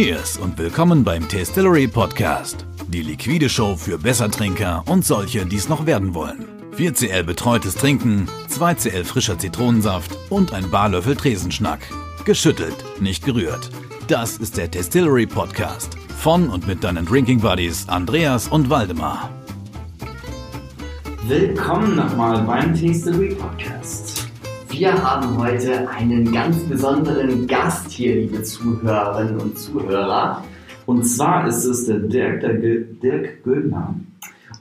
Cheers und willkommen beim Tastillery Podcast. Die liquide Show für Bessertrinker und solche, die es noch werden wollen. 4cl betreutes Trinken, 2cl frischer Zitronensaft und ein Barlöffel Tresenschnack. Geschüttelt, nicht gerührt. Das ist der Tastillery Podcast. Von und mit deinen Drinking Buddies Andreas und Waldemar. Willkommen nochmal beim Tastillery Podcast. Wir haben heute einen ganz besonderen Gast hier, liebe Zuhörerinnen und Zuhörer. Und zwar ist es der Dirk, der Dirk Güldner.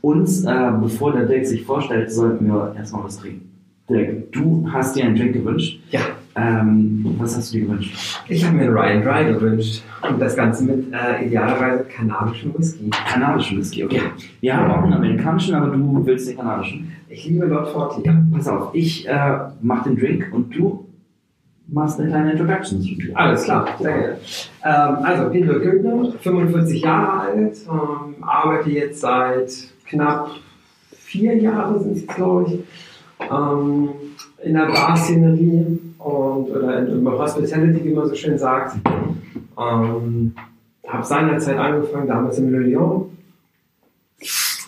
Und äh, bevor der Dirk sich vorstellt, sollten wir erstmal was trinken. Dirk, du hast dir einen Drink gewünscht. Ja, Ähm, was hast du dir gewünscht? ich habe mir Ryan Dry gewünscht. Und das Ganze mit äh, idealerweise kanadischem Whisky. Kanadischen Whisky, okay. Ja. Wir haben auch einen amerikanischen, aber du willst den kanadischen. Ich liebe Lord Forty. Ja. Pass auf, ich äh, mach den Drink und du machst eine kleine Introduction zu dir. Alles klar, sehr gerne. Ähm, also, Peter Günther, 45 Jahre alt, ähm, arbeite jetzt seit knapp vier Jahren, sind es glaube ich, ähm, in der Bar-Szenerie und oder in, in Hospitality, wie man so schön sagt. Ähm, habe seinerzeit angefangen, damals in Le Lyon.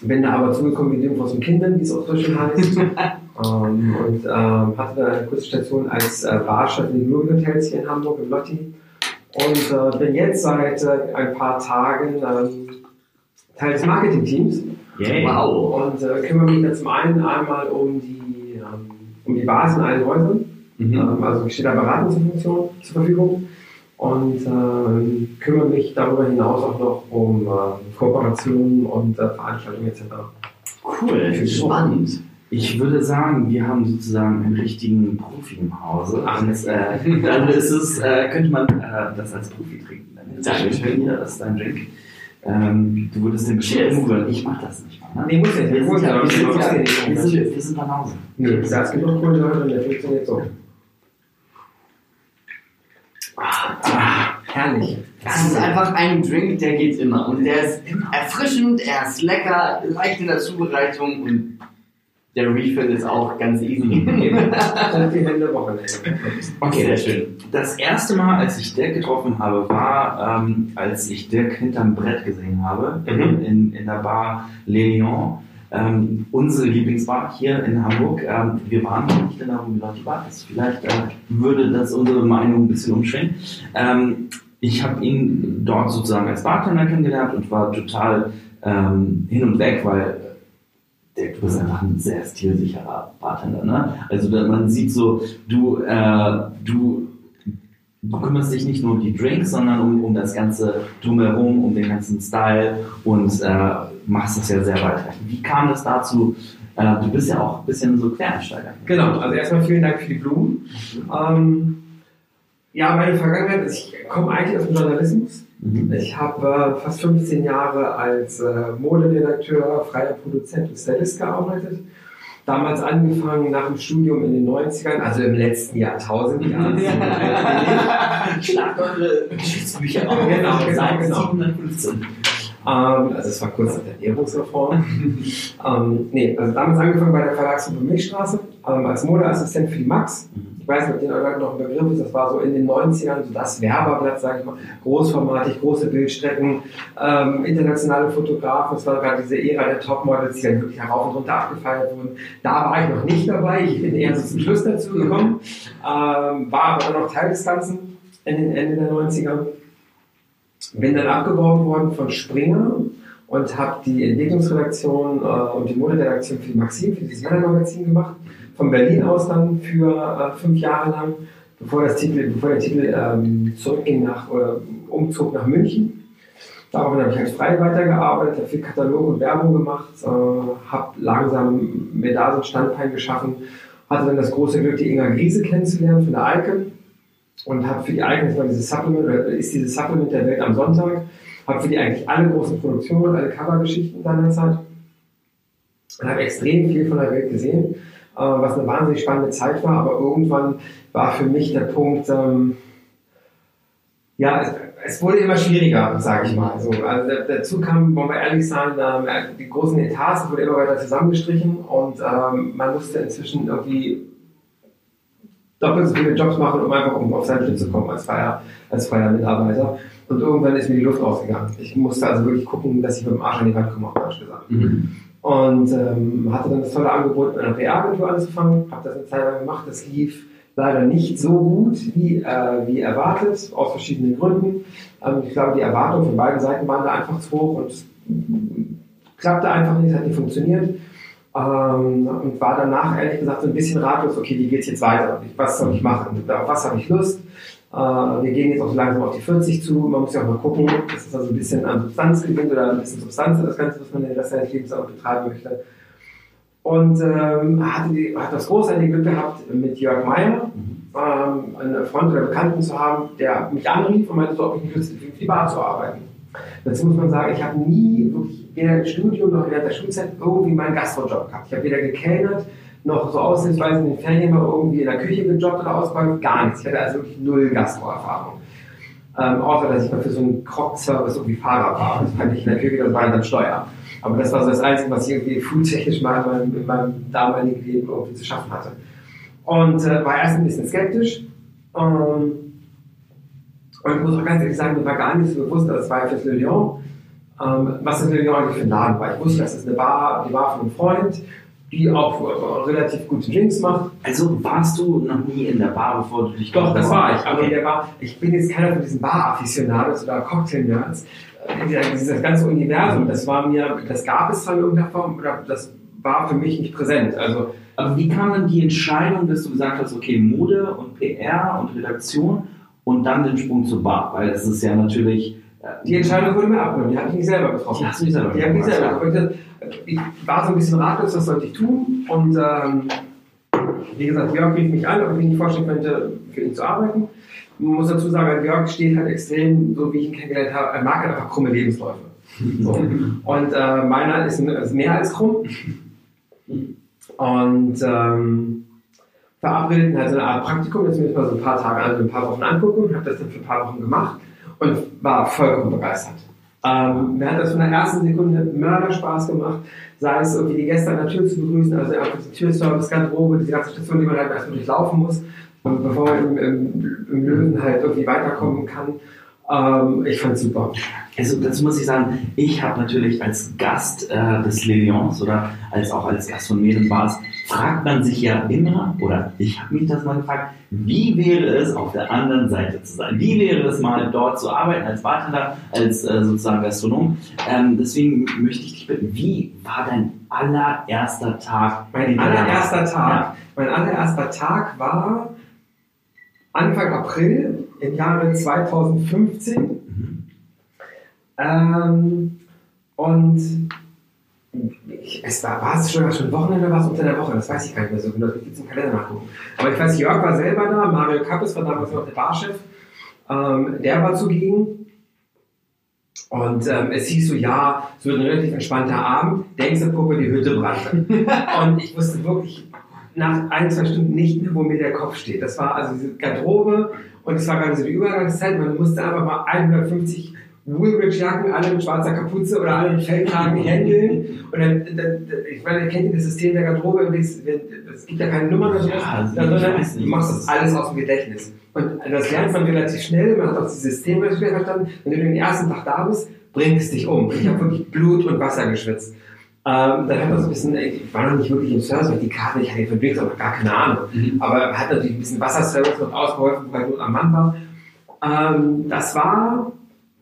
Bin da aber zugekommen wie dem den Kindern, wie es auch so schön heißt. ähm, und ähm, hatte dann eine kurze Station als äh, Barchef in den Glory Hotels hier in Hamburg, im Lotti. Und äh, bin jetzt seit äh, ein paar Tagen ähm, Teil des Marketingteams Yay. Wow. und äh, kümmere mich dann zum einen einmal um die, ähm, um die Bars in allen Häusern. Mhm. Ähm, also ich stehe da beratend zur, Verfügung und ähm, kümmere mich darüber hinaus auch noch um äh, Kooperationen und äh, Veranstaltungen etc. Cool, spannend. Ich würde sagen, wir haben sozusagen einen richtigen Profi im Hause. Ach, Und, äh, dann ist es, äh, könnte man äh, das als Profi trinken. Dann ist Dankeschön. Hier, das ist dein Drink. Ähm, du würdest den bestimmt. Ich mach das nicht mal. Ne? Nee, muss ja nicht. Wir sind, ja, wir, sind, ja, ja wir, sind, wir sind beim Hause. Nee, da ist genug Kohlensäure und der funktioniert so. Ah, herrlich. Das ist einfach ein Drink, der geht immer. Und der ist erfrischend, er ist lecker, leicht in der Zubereitung und der Refill ist auch ganz easy. Und die Hände Wochenende. Okay, Sehr schön. Das erste Mal, als ich Dirk getroffen habe, war, ähm, als ich Dirk hinterm Brett gesehen habe, Mhm. in, in der Bar Le Lion. Ähm, unsere Lieblingsbar hier in Hamburg. Ähm, wir waren noch nicht in der Rumilati Bar. Das vielleicht äh, würde das unsere Meinung ein bisschen umschwenken. Ähm, ich habe ihn dort sozusagen als Bartender kennengelernt und war total ähm, hin und weg, weil der, du bist einfach ein sehr stilsicherer Bartender. Ne? Also man sieht so, du, äh, du, du kümmerst dich nicht nur um die Drinks, sondern um, um das ganze drumherum, um den ganzen Style und äh, machst das ja sehr weiter. Wie kam es dazu? Äh, du bist ja auch ein bisschen so Quereinsteiger. Genau, also erstmal vielen Dank für die Blumen. Ähm, ja, meine Vergangenheit, ist, ich komme eigentlich aus dem Journalismus. Mhm. Ich habe äh, fast 15 Jahre als äh, Moderedakteur, freier Produzent und Stylist gearbeitet. Damals angefangen nach dem Studium in den 90ern, also im letzten Jahrtausend. Ja, Schlagt eure Geschichtsbücher auf. Genau, genau, genau. 715. Ähm, also es war kurz nach der Ernährungsreform. ähm, nee, also damals angefangen bei der Verlagsgruppe Milchstraße ähm, als Modeassistent für die Max. Ich weiß nicht, ob den Leuten noch ein Begriff ist, das war so in den 90ern so das Werberblatt, sage ich mal, großformatig, große Bildstrecken, ähm, internationale Fotografen, es war gerade diese Ära der Topmodels, die dann wirklich herauf und runter abgefeiert wurden. Da war ich noch nicht dabei, ich bin eher so zum Schluss dazu gekommen, ähm, war aber dann noch Teil des Ganzen in den Ende der 90er. Bin dann abgeworben worden von Springer und habe die Entwicklungsredaktion äh, und die Moderedaktion für die Maxim, für dieses Männermagazin gemacht. Von Berlin aus dann für äh, fünf Jahre lang, bevor, das Titel, bevor der Titel ähm, zurückging nach, oder umzog nach München. Daraufhin habe ich als frei weitergearbeitet, habe viel Katalog und Werbung gemacht, äh, habe langsam mir da so ein Standbein geschaffen, hatte dann das große Glück, die Inga Griese kennenzulernen von der Icon und habe für die das war dieses Supplement, oder ist dieses Supplement der Welt am Sonntag, habe für die eigentlich alle großen Produktionen, alle Covergeschichten seinerzeit und habe extrem viel von der Welt gesehen, äh, was eine wahnsinnig spannende Zeit war, aber irgendwann war für mich der Punkt, ähm, ja, es, es wurde immer schwieriger, sage ich mal. So, also da- dazu kam, wollen wir ehrlich sein, ähm, die großen Etats wurden immer weiter zusammengestrichen und ähm, man musste inzwischen irgendwie doppelt so viele Jobs machen, um einfach um auf sein Schiff zu kommen als freier, als freier Mitarbeiter. Und irgendwann ist mir die Luft ausgegangen. Ich musste also wirklich gucken, dass ich mit dem Arsch an die Wand komme, auf Deutsch gesagt. Mhm. Und ähm, hatte dann das tolle Angebot, bei einer PR-Agentur anzufangen. Habe das eine Zeit lang gemacht. Das lief leider nicht so gut wie, äh, wie erwartet, aus verschiedenen Gründen. Ähm, ich glaube, die Erwartungen von beiden Seiten waren da einfach zu hoch und es klappte einfach nicht, es hat nicht funktioniert. Ähm, und war danach ehrlich gesagt so ein bisschen ratlos, okay, wie geht es jetzt weiter? Was soll ich machen? Auf was habe ich Lust? Äh, wir gehen jetzt auch so langsam auf die 40 zu. Man muss ja auch mal gucken, dass es also ein bisschen an Substanz gewinnt oder ein bisschen Substanz in das Ganze, was man in der Rest seines Lebens auch betreiben möchte. Und ähm, hatte, die, das großartige Glück gehabt, mit Jörg Meyer ähm, einen Freund oder Bekannten zu haben, der mich anrief und meinte, so, ob ich nicht Lust für die Bar zu arbeiten. Dazu muss man sagen, ich habe nie wirklich weder im Studium noch während der Schulzeit irgendwie meinen Gastrojob gehabt. Ich habe weder gekellnert, noch so aushilfsweise in den Ferien mal irgendwie in der Küche gejobbt oder ausgeräumt, gar nichts. Ich hatte also wirklich null Gastroerfahrung. Ähm, außer, dass ich mal für so einen Krog-Service irgendwie Fahrer war. Das fand ich in der Küche, das war dann Steuer. Aber das war so das Einzige, was ich irgendwie foodtechnisch mal in meinem, in meinem damaligen Leben irgendwie zu schaffen hatte. Und äh, war erst ein bisschen skeptisch. Ähm, und ich muss auch ganz ehrlich sagen, mir war gar nicht so bewusst, dass es war fürs Le Lion, ähm, was das Le Lion eigentlich für ein Laden war. Ich wusste, das ist eine Bar, die Bar von einem Freund, die auch äh, relativ gute Drinks macht. Also warst du noch nie in der Bar, bevor du dich Doch, das war ich. Aber in der Bar, ich bin jetzt keiner von diesen Bar-Afficionados oder Cocktail-Nerds. Äh, Dieses ganze Universum, das war mir, das gab es zwar in irgendeiner Form, oder das war für mich nicht präsent. Also, Aber wie kam dann die Entscheidung, dass du gesagt hast, okay, Mode und PR und Redaktion und dann den Sprung zur Bar? Weil das ist ja natürlich. äh, die Entscheidung wurde mir abgenommen, die habe ich nicht selber getroffen. Die hast du nicht selber Die habe ich getroffen, selber getroffen. Ich war so ein bisschen ratlos, was sollte ich tun? Und ähm, wie gesagt, Jörg rief mich an, ob ich mir nicht vorstellen könnte, für ihn zu arbeiten. Man muss dazu sagen, Jörg steht halt extrem, so wie ich ihn kennengelernt habe, er mag halt einfach krumme Lebensläufe. So. Und äh, meiner ist, ist mehr als krumm. Und ähm, verabredeten halt so eine Art Praktikum, das mir mal so ein paar Tage, also ein paar Wochen angucken habe das dann für ein paar Wochen gemacht und war vollkommen begeistert. Ähm, mir hat das von der ersten Sekunde Mörderspaß gemacht, sei es irgendwie die Gäste an der Tür zu begrüßen, also einfach die Türservice, Garderobe, diese ganze Station, die man halt erstmal durchlaufen muss, bevor man im, im, im Löwen halt irgendwie weiterkommen kann. Ähm, ich fand's super. Also dazu muss ich sagen, ich habe natürlich als Gast äh, des Le Lions oder als auch als Gast von Medienbars, fragt man sich ja immer, oder ich habe mich das mal gefragt, wie wäre es auf der anderen Seite zu sein? Wie wäre es mal dort zu arbeiten als Bartender, als äh, sozusagen Gastronom? Ähm, deswegen möchte ich dich bitten, wie war dein allererster Tag? Mein allererster Tag, mein allererster Tag war Anfang April im Jahre 2015. Mhm. Ähm, und ich, es war, war es schon, schon Wochenende oder war es unter der Woche? Das weiß ich gar nicht mehr so genau. Ich jetzt im Kalender nachgucken. Aber ich weiß, Jörg war selber da, Mario Kappes war damals noch der Barchef. Ähm, der war zugegen. Und ähm, es hieß so, ja, es wird ein relativ entspannter Abend. Denkst du, Puppe, die Hütte brennt. und ich wusste wirklich nach ein, zwei Stunden nicht mehr, wo mir der Kopf steht. Das war also diese Garderobe und es war gerade so die Übergangszeit. Man musste einfach mal 150 Woolrich-Jacken, alle mit schwarzer Kapuze oder alle mit Feldkragen händeln. Und dann, dann, ich meine, ihr kennt das System der Garderobe, es gibt ja keine Nummern oder so, Ja, sondern du machst das alles aus dem Gedächtnis. Und das lernt man relativ schnell, man hat auch das System relativ schnell verstanden. Wenn du den ersten Tag da bist, bringt es dich um. Ich habe wirklich Blut und Wasser geschwitzt. Ähm, dann hat man so ein bisschen, ich war noch nicht wirklich im Service, weil die Karte, ich hatte von Drinks noch gar keine Ahnung. Mhm. Aber hat natürlich ein bisschen Wasserservice noch ausgeholfen, weil ich am Mann war. Ähm, das war,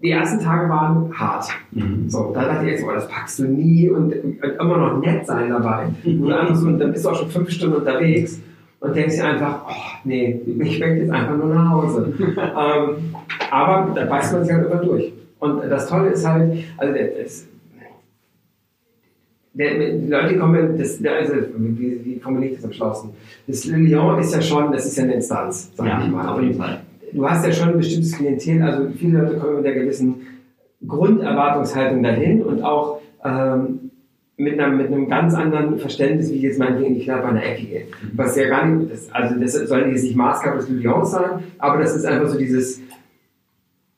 die ersten Tage waren hart. Mhm. So, da dachte ich jetzt, oh, das packst du nie und, und immer noch nett sein dabei. Und dann, so, dann bist du auch schon fünf Stunden unterwegs und denkst dir einfach, oh, nee, ich möchte jetzt einfach nur nach Hause. ähm, aber da beißt man sich halt immer durch. Und das Tolle ist halt, also der, die Leute kommen, das, also, wie, wie formuliere ich das am schlausten? Das Le Lion ist ja schon, das ist ja eine Instanz, sag Ja, ich mal. auf jeden Fall. Du hast ja schon ein bestimmtes Klientel, also viele Leute kommen mit einer gewissen Grunderwartungshaltung dahin und auch ähm, mit, einem, mit einem ganz anderen Verständnis, wie jetzt meinetwegen die Kneipe an der Ecke geht. Was ja gar nicht, das, also das soll jetzt nicht Maßgabe des Le Lions sein, aber das ist einfach so dieses,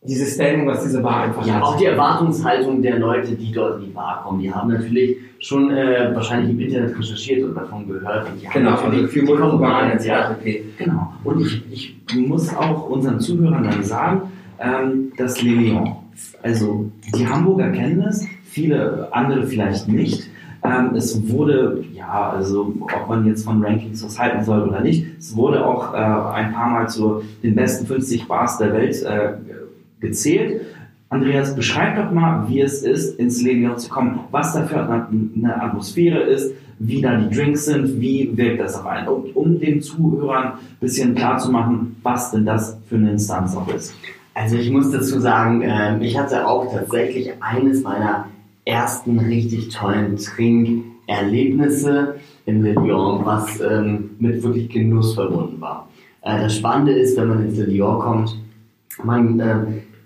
dieses Standing, was diese Bar einfach Ja, hat. auch die Erwartungshaltung der Leute, die dort in die Bar kommen, die haben natürlich schon äh, wahrscheinlich im Internet recherchiert und davon gehört. Und die haben Genau, natürlich also viel rein, etc. ja. pp. Genau. Und ich, ich muss auch unseren Zuhörern dann sagen, ähm, das Le Lion. Also die Hamburger kennen es, viele andere vielleicht nicht. Ähm, es wurde, ja, also ob man jetzt von Rankings was halten soll oder nicht, es wurde auch äh, ein paar Mal zu den besten 50 Bars der Welt äh, gezählt. Andreas, beschreib doch mal, wie es ist, ins Le Lion zu kommen, was da für eine Atmosphäre ist, wie da die Drinks sind, wie wirkt das auf einen, um, um den Zuhörern ein bisschen klar zu machen, was denn das für eine Instanz auch ist. Also ich muss dazu sagen, ähm, ich hatte auch tatsächlich eines meiner ersten richtig tollen Trinkerlebnisse in Le Lyon, was ähm, mit wirklich Genuss verbunden war. Äh, das Spannende ist, wenn man ins Le Lyon kommt, man äh,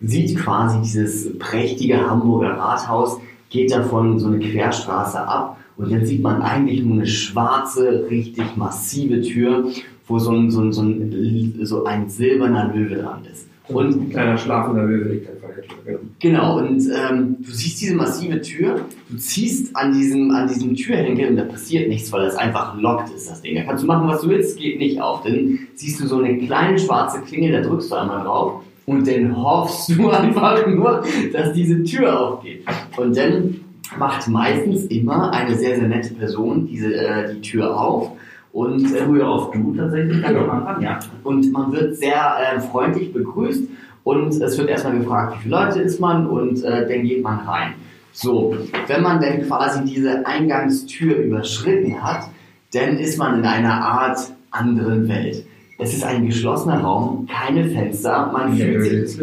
sieht quasi dieses prächtige Hamburger Rathaus, geht davon so eine Querstraße ab und jetzt sieht man eigentlich nur eine schwarze, richtig massive Tür, wo so ein, so ein, so ein, so ein silberner Löwe dran ist. Und ein kleiner schlafender Löwe liegt der Tür. Genau. Genau, und ähm, du siehst diese massive Tür, du ziehst an diesem, an diesem Türhenkel und da passiert nichts, weil das einfach lockt ist, das Ding. Da kannst du machen, was du willst, geht nicht auf. Dann siehst du so eine kleine schwarze Klingel, da drückst du einmal drauf und dann hoffst du einfach nur, dass diese Tür aufgeht. Und dann macht meistens immer eine sehr, sehr nette Person diese, äh, die Tür auf und äh, Früher auf du tatsächlich, ganz am Anfang, ja. und man wird sehr äh, freundlich begrüßt und es wird erstmal gefragt, wie viele Leute ist man und äh, dann geht man rein. So, wenn man dann quasi diese Eingangstür überschritten hat, dann ist man in einer Art anderen Welt. Es ist ein geschlossener Raum, keine Fenster, man In fühlt sich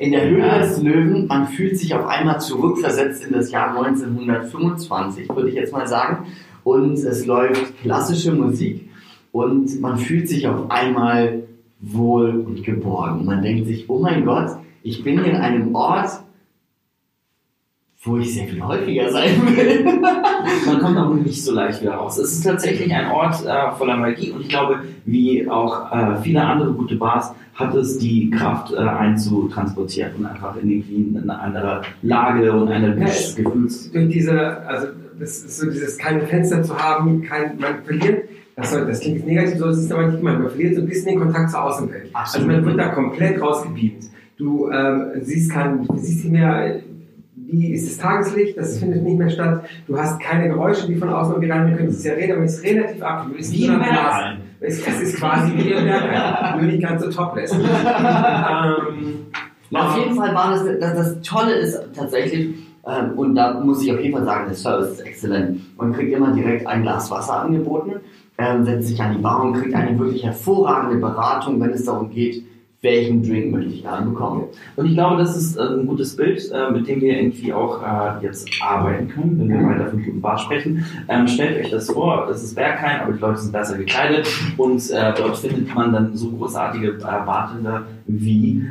in der Höhle Ja. des Löwen, man fühlt sich auf einmal zurückversetzt in das Jahr 1925, würde ich jetzt mal sagen. Und es läuft klassische Musik und man fühlt sich auf einmal wohl und geborgen. Man denkt sich, oh mein Gott, ich bin in einem Ort, wo ich sehr viel häufiger sein will. Man kommt auch nicht so leicht wieder raus. Es ist tatsächlich ein Ort äh, voller Magie und ich glaube, wie auch äh, viele andere gute Bars, hat es die Kraft, äh, einzutransportieren und einfach in irgendwie in eine andere Lage und eine Ja, Gefühls... Durch diese, also das ist so dieses keine Fenster zu haben, kein, man verliert, das, soll, das klingt negativ, so ist es aber nicht gemeint, man verliert so ein bisschen den Kontakt zur Außenwelt. Absolut. Also man wird da komplett rausgebeamt. Du ähm, siehst, kein, du siehst nicht mehr, wie ist das Tageslicht, das findet nicht mehr statt. Du hast keine Geräusche, die von außen irgendwie rein können. Es ist ja rede, aber es ist relativ ab. Du bist Wie im. Berghain. Es, ist quasi wie im Berghain, nur nicht ganz so topless. ähm, auf jeden Fall war das, das, das Tolle ist tatsächlich, ähm, und da muss ich auf jeden Fall sagen, der Service ist exzellent. Man kriegt immer direkt ein Glas Wasser angeboten, ähm, setzt sich an die Bar und kriegt eine wirklich hervorragende Beratung, wenn es darum geht, welchen Drink möchte ich gerne bekommen. Und ich glaube, das ist äh, ein gutes Bild, äh, mit dem wir irgendwie auch äh, jetzt arbeiten können, wenn wir weiter von guten Bar sprechen. Ähm, stellt euch das vor, das ist Berghain, aber die Leute sind besser gekleidet und dort findet man dann so großartige Bartender wie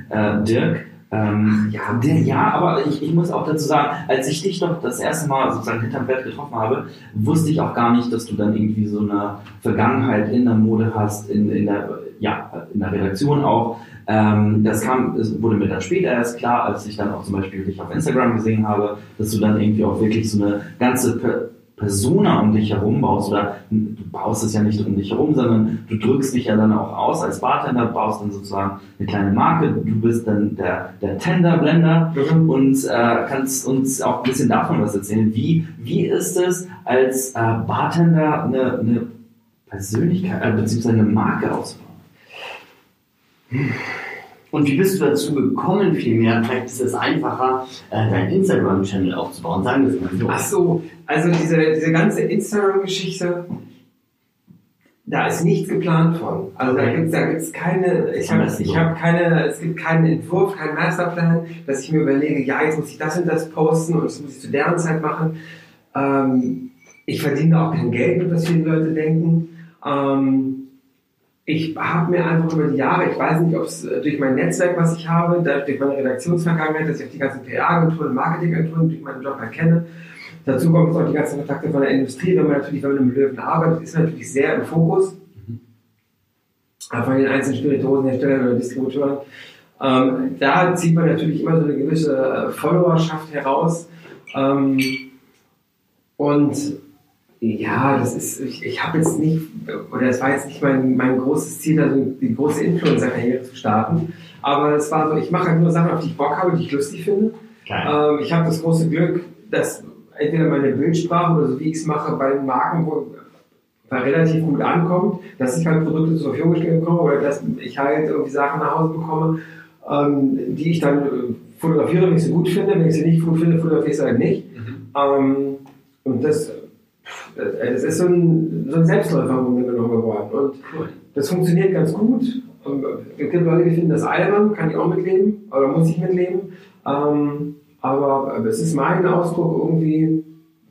Dirk. Ähm, ja, der, ja, aber ich, ich muss auch dazu sagen, als ich dich doch das erste Mal sozusagen hinterm Bett getroffen habe, wusste ich auch gar nicht, dass du dann irgendwie so eine Vergangenheit in der Mode hast, in, in der, ja, in der Redaktion auch. Ähm, das kam, es wurde mir dann später erst klar, als ich dann auch zum Beispiel dich auf Instagram gesehen habe, dass du dann irgendwie auch wirklich so eine ganze per Persona um dich herum baust oder du baust es ja nicht um dich herum, sondern du drückst dich ja dann auch aus als Bartender, baust dann sozusagen eine kleine Marke, du bist dann der, der Tender Blender und äh, kannst uns auch ein bisschen davon was erzählen. Wie, wie ist es als äh, Bartender eine, eine Persönlichkeit äh, bzw. eine Marke auszubauen? Und wie bist du dazu gekommen, vielmehr? Vielleicht ist es einfacher, äh, deinen Instagram-Channel aufzubauen. Sagen wir es mal so. Ach so, also diese, diese ganze Instagram-Geschichte, da ist nichts geplant von. Also da Okay. gibt's da gibt's keine, ich habe ich hab keine, es gibt keinen Entwurf, keinen Masterplan, dass ich mir überlege, ja, jetzt muss ich das und das posten und das muss ich zu deren Zeit machen. Ähm, ich verdiene auch kein Geld was viele Leute denken. Ähm, ich habe mir einfach über die Jahre, ich weiß nicht, ob es äh, durch mein Netzwerk, was ich habe, durch meine Redaktionsvergangenheit, dass ich auch die ganzen PR-Agenturen, Marketingagenturen durch meinen Job erkenne. Dazu kommen jetzt auch die ganzen Kontakte von der Industrie. Wenn man natürlich, wenn man im Löwen arbeitet, ist man natürlich sehr im Fokus. Äh, Von den einzelnen Spirituosenherstellern oder Distributeuren. Ähm, da zieht man natürlich immer so eine gewisse äh, Followerschaft heraus. Ähm, und ja, das ist, ich, ich habe jetzt nicht, oder es war jetzt nicht mein, mein großes Ziel, also die große Influencer-Karriere zu starten. Aber es war so, ich mache halt nur Sachen, auf die ich Bock habe, die ich lustig finde. Ähm, ich habe das große Glück, dass entweder meine Bildsprache oder so wie ich es mache bei den Marken wo, relativ gut ankommt, dass ich halt Produkte zur Verfügung gestellt bekomme oder dass ich halt irgendwie Sachen nach Hause bekomme, ähm, die ich dann äh, fotografiere, wenn ich sie gut finde. Wenn ich sie nicht gut finde, fotografiere ich sie halt nicht. Mhm. Ähm, und das, das ist so ein, so ein Selbstläufer im Grunde genommen geworden. Und das funktioniert ganz gut. Es gibt Leute, die finden das albern, kann ich auch mitleben, oder muss ich mitleben. Ähm, aber es ist mein Ausdruck irgendwie,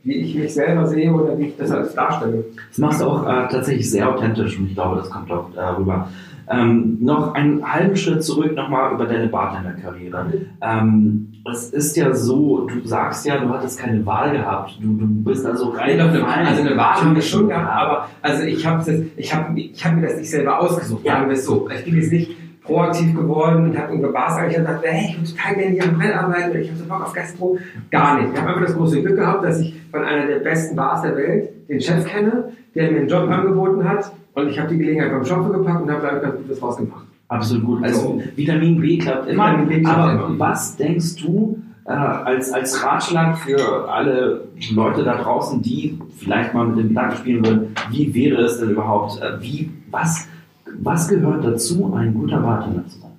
wie ich mich selber sehe oder wie ich das alles darstelle. Das machst du auch äh, tatsächlich sehr authentisch und ich glaube, das kommt auch äh, rüber. Ähm, noch einen halben Schritt zurück nochmal über deine Bartender-Karriere. Ähm, es ist ja so, du sagst ja, du hattest keine Wahl gehabt. Du, du bist also rein. Nee, eine, also eine Wahl habe ich schon gehabt, aber also ich habe ich hab, ich hab mir das nicht selber ausgesucht, sagen wir es so. Ich bin jetzt nicht proaktiv geworden und habe irgendwo Bars ich habe gedacht, hey, ich würde total gerne hier am Hotel arbeiten ich habe so Bock auf Gastro. Gar nicht. Ich habe einfach das große Glück gehabt, dass ich von einer der besten Bars der Welt den Chef kenne, der mir einen Job angeboten hat und ich habe die Gelegenheit beim Schopfe gepackt und habe damit ganz gut was rausgemacht. Absolut gut. Also so. Vitamin B klappt immer. B klappt Aber immer. was denkst du äh, als, als Ratschlag für alle Leute da draußen, die vielleicht mal mit dem Gedanken spielen würden, wie wäre es denn überhaupt, äh, wie, was, was gehört dazu, ein guter Bartender zu sein?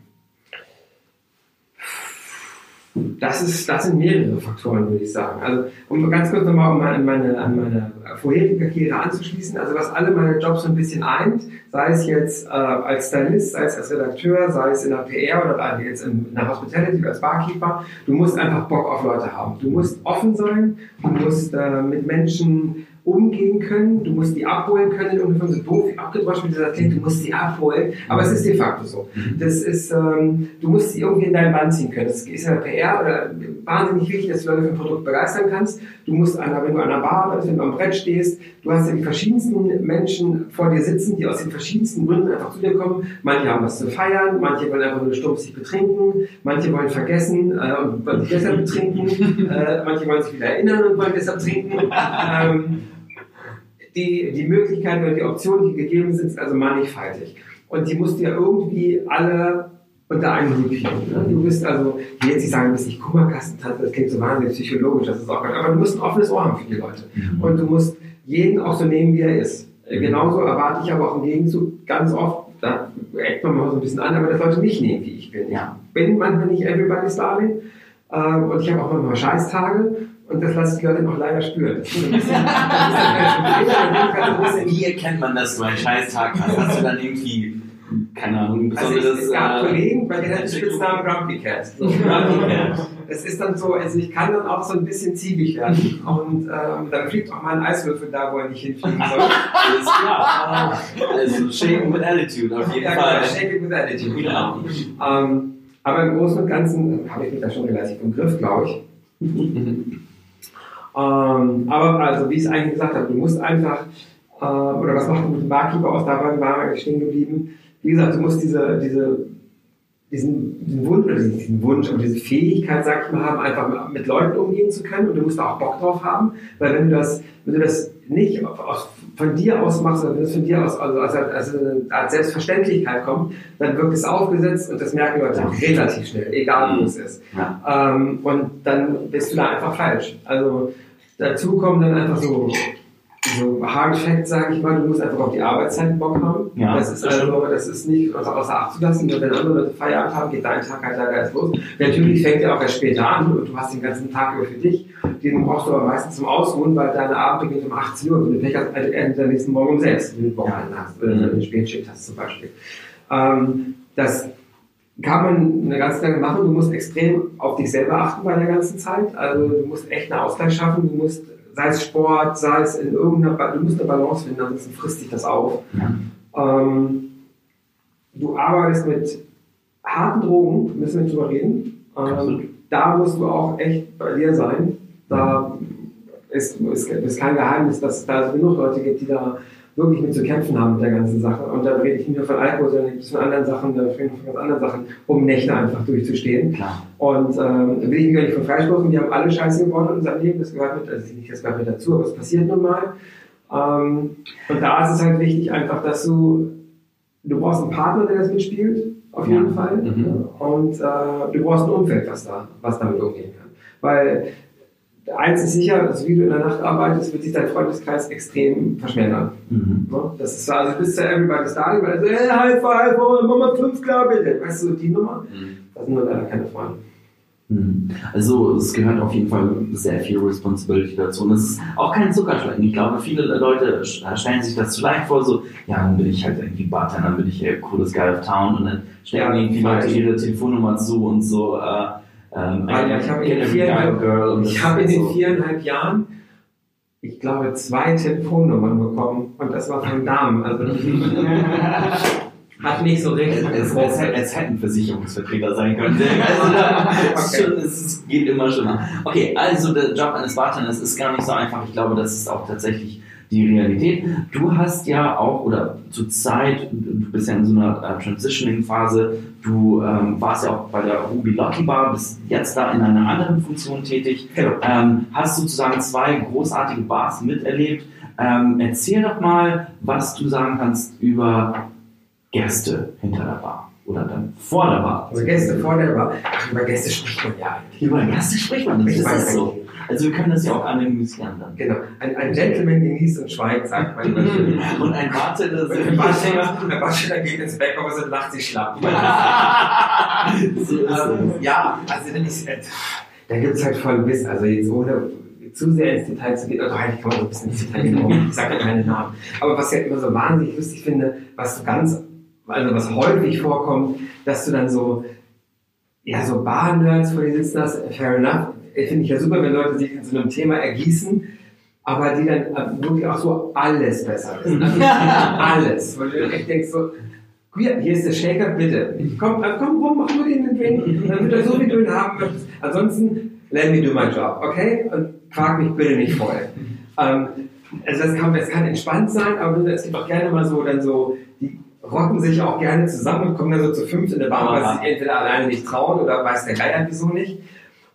Das, ist, das sind mehrere Faktoren, würde ich sagen. Also, um ganz kurz nochmal an meine, an meine vorherige Karriere anzuschließen, also was alle meine Jobs so ein bisschen eint, sei es jetzt äh, als Stylist, sei es als Redakteur, sei es in der PR oder jetzt in, in der Hospitality als Barkeeper, du musst einfach Bock auf Leute haben. Du musst offen sein, du musst äh, mit Menschen umgehen können, du musst die abholen können, ungefähr so doof abgedroschen wie dieser klingt, du musst sie abholen, aber es ist de facto so. Mhm. Das ist, ähm, du musst sie irgendwie in deinen Bann ziehen können. Das ist ja PR oder wahnsinnig wichtig, dass du Leute für ein Produkt begeistern kannst. Du musst, an, wenn du an einer Bar arbeitest, wenn du am Brett stehst, du hast ja die verschiedensten Menschen vor dir sitzen, die aus den verschiedensten Gründen einfach zu dir kommen. Manche haben was zu feiern, manche wollen einfach nur stumpf sich betrinken, manche wollen vergessen äh, und wollen sich deshalb betrinken, äh, manche wollen sich wieder erinnern und wollen deshalb trinken. Ähm, die, die Möglichkeiten oder die Optionen, die gegeben sind, sind also mannigfaltig. Und die musst du ja irgendwie alle unter einen Hut kriegen. Ne? Du bist also, ich will jetzt nicht sagen, du bist nicht Kummerkastentante, das klingt so wahnsinnig psychologisch, das ist auch gar aber du musst ein offenes Ohr haben für die Leute. Mhm. Und du musst jeden auch so nehmen, wie er ist. Mhm. Genauso erwarte ich aber auch im Gegenzug ganz oft, da eckt man mal so ein bisschen an, aber dass Leute mich nehmen, wie ich bin. Ja. Ich bin manchmal nicht everybody's darling. Ähm, und ich habe auch manchmal Scheißtage und das lasse ich die Leute noch leider spüren. Wie erkennt man, dass du einen Scheißtag hast? Hast du dann irgendwie, keine Ahnung, besonderes... Also ich, es gab äh, Kollegen, bei denen hat den Spitznamen Grumpy Cat. So, Es ist dann so, also ich kann dann auch so ein bisschen ziegig werden. Und ähm, dann fliegt auch mal ein Eiswürfel da, wo er nicht hinfliegen soll. Alles klar. Also shaking with attitude auf jeden ja, Fall. Genau, shaking with attitude, genau. Ähm, aber im Großen und Ganzen habe ich mich da schon relativ im Griff, glaube ich. Ähm, aber also, wie ich es eigentlich gesagt habe, du musst einfach, äh, oder was macht ein guter Barkeeper aus? Dabei war ich stehen geblieben. Wie gesagt, du musst diese, diese, diesen, diesen Wunsch, oder diesen Wunsch, aber diese Fähigkeit, sag ich mal, haben, einfach mit Leuten umgehen zu können und du musst da auch Bock drauf haben, weil wenn du das, wenn du das nicht von dir aus machst, sondern wenn es von dir aus also als, als, als Selbstverständlichkeit kommt, dann wirkt es aufgesetzt und das merken Leute auch relativ schnell, egal wo es ist. Ja. Ähm, und dann bist du da einfach falsch. Also dazu kommen dann einfach so, so Hard Facts, sage ich mal, du musst einfach auf die Arbeitszeit Bock haben. Ja, das ist also, das ist nicht außer Acht zu lassen. Wenn andere Leute Feierabend haben, geht dein Tag halt leider erst los. Natürlich fängt er auch erst später an und du hast den ganzen Tag über für dich. Den brauchst du aber meistens zum Ausruhen, weil deine Abend beginnt um 18 Uhr und du Pech hast, endet am nächsten Morgen um 6, wenn du Wochenende hast, oder mhm. eine Spätschicht hast zum Beispiel. Ähm, das kann man eine ganze Zeit machen. Du musst extrem auf dich selber achten bei der ganzen Zeit. Also du musst echt einen Ausgleich schaffen. Du musst, sei es Sport, sei es in irgendeiner, du musst eine Balance finden, ansonsten frisst dich das auf. Ja. Ähm, du arbeitest mit harten Drogen, müssen wir nicht drüber reden. Ähm, da musst du auch echt bei dir sein. Da ist, ist, ist kein Geheimnis, dass es da genug Leute gibt, die da wirklich mit zu kämpfen haben mit der ganzen Sache. Und dann rede ich nicht nur von Alkohol, sondern von anderen Sachen, dann rede ich von ganz anderen Sachen, um Nächte einfach durchzustehen. Klar. Und ähm, will ich mich gar nicht von freisprechen. Wir haben alle Scheiße gebaut in unserem Leben. Das gehört mit, also nicht, das gehört mit dazu, aber es passiert nun mal. Ähm, und da ist es halt wichtig einfach, dass du, du brauchst einen Partner, der das mitspielt, auf jeden Ja. Fall. Mhm. Und äh, du brauchst ein Umfeld, was, da, was damit umgehen kann. Weil eins ist sicher, also wie du in der Nacht arbeitest, wird sich dein Freundeskreis extrem verschmälern. Mhm. Ne? Das ist so, also du bist ja everybody's darling, weil so, hey, High Five, oh, Mama, fünf klar bitte. Weißt du, die Nummer? Mhm. Das sind nur leider keine Freunde. Mhm. Also es gehört auf jeden Fall sehr viel Responsibility dazu. Und es ist auch kein Zuckerschlecken. Ich glaube, viele Leute stellen sich das zu leicht vor, so, ja, dann bin ich halt irgendwie Bartender, dann bin ich cooles Guy of Town und dann stellen Ja, irgendwie Leute ihre Telefonnummer zu und so. Äh, ähm, Weil I ich habe in, get den viereinhalb- ich in den so. viereinhalb Jahren, ich glaube, zwei Telefonnummern bekommen und das war von Damen. Also hat nicht so richtig. Es, es, es hätten Versicherungsvertreter sein können. Also, es, ist Okay. schon, es geht immer schon. Okay, also der Job eines Bartenders ist gar nicht so einfach. Ich glaube, das ist auch tatsächlich die Realität. Du hast ja auch, oder zur Zeit, du bist ja in so einer äh, Transitioning-Phase, du ähm, warst ja auch bei der Ruby Lucky Bar, bist jetzt da in einer anderen Funktion tätig, Genau. ähm, hast sozusagen zwei großartige Bars miterlebt. Ähm, erzähl doch mal, was du sagen kannst über Gäste hinter der Bar oder dann vor der Bar. Also Gäste vor der Bar. Ach, über Gäste spricht man ja eigentlich. Über Gäste spricht man nicht, Ich das ist so. Also wir können das ja auch anonymisieren dann. Genau. Ein, ein Gentleman genießt und schweigt, sagt man. Und ein Bartender Ein Bartender, ein Bartender geht ins Backoffice und lacht sich schlapp. so ist Ähm, es. ja, also dann ist, äh, da gibt es halt voll Wissen. Also jetzt ohne zu sehr ins Detail zu gehen, oder eigentlich kann man so ein bisschen ins Detail gehen, ich sage ja keine Namen. Aber was ich halt immer so wahnsinnig lustig finde, was so ganz, also was häufig vorkommt, dass du dann so, ja, so Bar-Nerds vor dir sitzen hast, fair enough, finde ich ja super, wenn Leute sich in so einem Thema ergießen, aber die dann äh, wirklich auch so alles besser wissen. Also alles. Weil du echt denkst so, hier, hier ist der Shaker, bitte. Komm, äh, komm rum, mach nur den Drink, dann wird er so, wie du ihn haben möchtest. Ansonsten, let me do my job, okay? Und frag mich bitte nicht voll. Ähm, also das kann, das kann entspannt sein, aber es gibt auch gerne mal so, dann so, die rocken sich auch gerne zusammen und kommen dann so zu fünf in der Bar, weil sie sich entweder alleine nicht trauen oder weiß der Geier wieso nicht.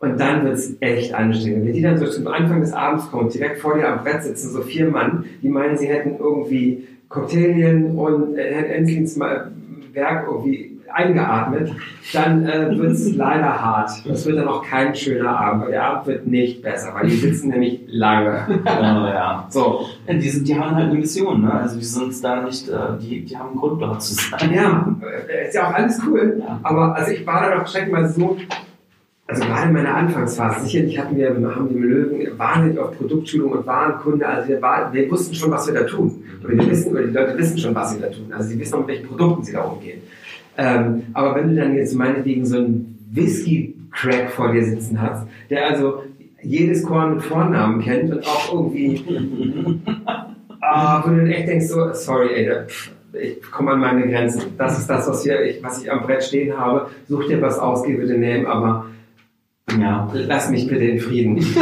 Und dann wird es echt anstrengend. Wenn die dann so zum Anfang des Abends kommen, direkt vor dir am Brett sitzen, so vier Mann, die meinen, sie hätten irgendwie Cocktailien und äh, Herrn Enslins Ma- Werk irgendwie eingeatmet, dann äh, wird es leider hart. Das wird dann auch kein schöner Abend, der Abend wird nicht besser, weil die sitzen nämlich lange. Ja, ja. So, Ja, die, sind, die haben halt eine Mission, ne? Also die sind da nicht, äh, die, die haben einen Grund dort zu sein. ja, äh, ist ja auch alles cool. Ja. Aber also ich war da doch streckenweise so, also gerade in meiner Anfangsphase, sicherlich hatten wir, haben wir im Löwen wahnsinnig auf Produktschulung und Warenkunde, also wir, war, wir wussten schon, was wir da tun. Oder wir wissen, oder die Leute wissen schon, was sie da tun. Also sie wissen auch, mit welchen Produkten sie da umgehen. Ähm, aber wenn du dann jetzt meinetwegen so einen Whisky-Crack vor dir sitzen hast, der also jedes Korn mit Vornamen kennt und auch irgendwie Ah, wo du dann echt denkst, so, sorry, ey, da, pff, ich komme an meine Grenzen. Das ist das, was, wir, ich, was ich am Brett stehen habe. Such dir was aus, geh bitte nehmen, aber Ja. lass mich bitte in Frieden.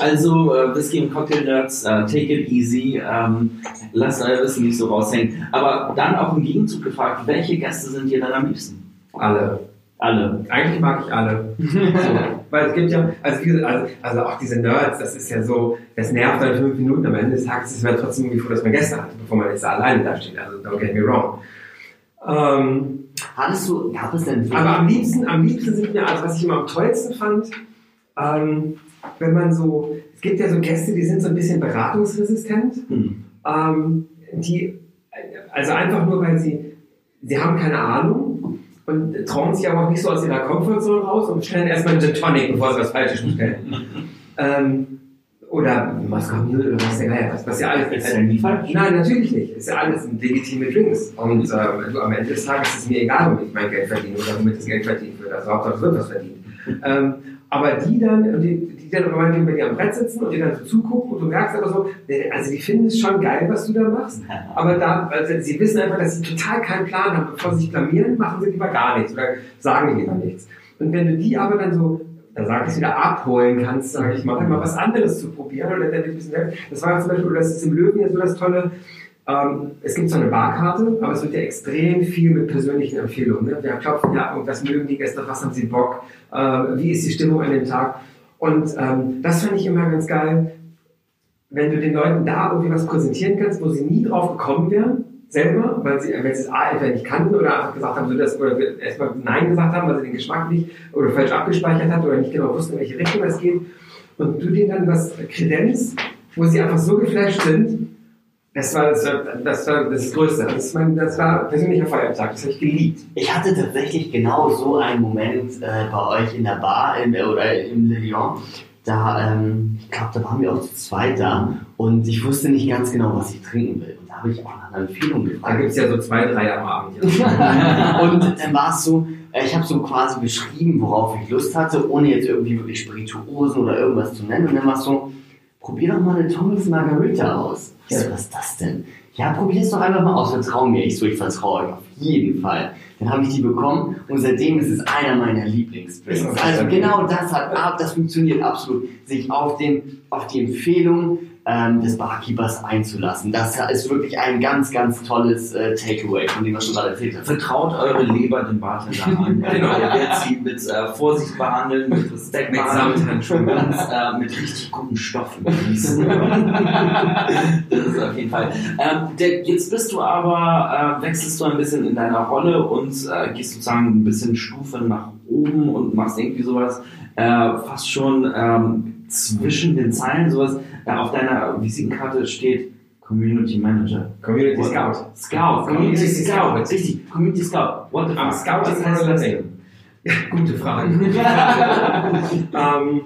Also, äh, Whisky und Cocktail Nerds, äh, take it easy, ähm, lasst euer Wissen nicht so raushängen. Aber dann auch im Gegenzug gefragt, welche Gäste sind dir dann am liebsten? Alle. Alle. Eigentlich mag ich alle. So, weil es gibt ja, also, wie gesagt, also, also auch diese Nerds, das ist ja so, das nervt dann fünf Minuten, am Ende des Tages ist man trotzdem irgendwie froh, dass man Gäste hat, bevor man jetzt da alleine da steht. Also don't get me wrong. Ähm, Hattest du, gab es denn Aber am liebsten, am liebsten sind mir, also was ich immer am tollsten fand, ähm, wenn man so, es gibt ja so Gäste, die sind so ein bisschen beratungsresistent, Hm. ähm, die, also einfach nur, weil sie, sie haben keine Ahnung und trauen sich aber auch nicht so aus ihrer Komfortzone raus und bestellen erstmal einen Gin Tonic, bevor sie was Falsches bestellen. ähm, oder Mascarpone oder was der Geier, was, was ja alles, Ist falsch. Nein, natürlich nicht. Ist ja alles ein legitime Drinks. Und ähm, du, am Ende des Tages ist es mir egal, womit ich mein Geld verdiene oder womit das Geld verdient wird. Also Hauptsache es wird was verdient. ähm, aber die dann, die, die dann aber meinetwegen bei dir am Brett sitzen und dir dann so zugucken und du merkst aber so, also die finden es schon geil, was du da machst. Aber da, also sie wissen einfach, dass sie total keinen Plan haben. Bevor sie sich blamieren, machen sie lieber gar nichts oder sagen lieber nichts. Und wenn du die aber dann so, da sag ich wieder, abholen kannst, sage ich mal, mal was anderes zu probieren oder dann ein bisschen, das war zum Beispiel, das ist im Löwen ja so das Tolle, ähm, es gibt so eine Barkarte, aber es wird ja extrem viel mit persönlichen Empfehlungen. Ne? Wir klopfen ja, was mögen die Gäste, was haben sie Bock, äh, wie ist die Stimmung an dem Tag. Und ähm, das fand ich immer ganz geil, wenn du den Leuten da irgendwie was präsentieren kannst, wo sie nie drauf gekommen wären, selber, weil sie, es A, entweder nicht kannten oder einfach gesagt haben, so das, oder erstmal Nein gesagt haben, weil sie den Geschmack nicht oder falsch abgespeichert hat oder nicht genau wussten, in welche Richtung es geht. Und du denen dann was kredenzt, wo sie einfach so geflasht sind, das war das, das, war das Größte. Das, mein, das war persönlicher Feiertag. Das habe ich geliebt. Ich hatte tatsächlich genau so einen Moment äh, bei euch in der Bar in, oder Le Lyon. Da, ähm, ich glaube, da waren wir auch zu zweit da und ich wusste nicht ganz genau, was ich trinken will. Da habe ich auch nach einer Empfehlung gefragt. Da gibt es ja so zwei, drei am Abend. Ja. und dann war es so, äh, ich habe so quasi beschrieben, worauf ich Lust hatte, ohne jetzt irgendwie wirklich Spirituosen oder irgendwas zu nennen. Und dann war es so, probier doch mal eine Thomas Margarita aus. Ich so, was ist das denn? Ja, probier es doch einfach mal aus, vertrau mir. Ich so, ich vertraue euch auf jeden Fall. Dann habe ich die bekommen und seitdem ist es einer meiner Lieblingsdrinks. Also genau das hat, das funktioniert absolut. Sich auf den, auf die Empfehlung ähm, des Barkeepers einzulassen. Das ist wirklich ein ganz, ganz tolles äh, Takeaway, von dem wir schon mal erzählt haben. Vertraut eure Leber dem Bartender an. genau, ihr werdet sie mit äh, Vorsicht behandeln, mit Respekt Mit behandeln und äh, mit richtig guten Stoffen gießen. das ist auf jeden Fall. Ähm, der, jetzt bist du aber, äh, wechselst du ein bisschen in deiner Rolle und äh, gehst sozusagen ein bisschen Stufe nach oben und machst irgendwie sowas äh, fast schon ähm, zwischen den Zeilen, sowas. Äh, auf deiner Visitenkarte steht Community Manager. Community What- Scout. Scout, Community Community Scout, Scout. richtig, Community Scout. What the fuck? Scout Was ist heißt das. Gute Frage. ähm,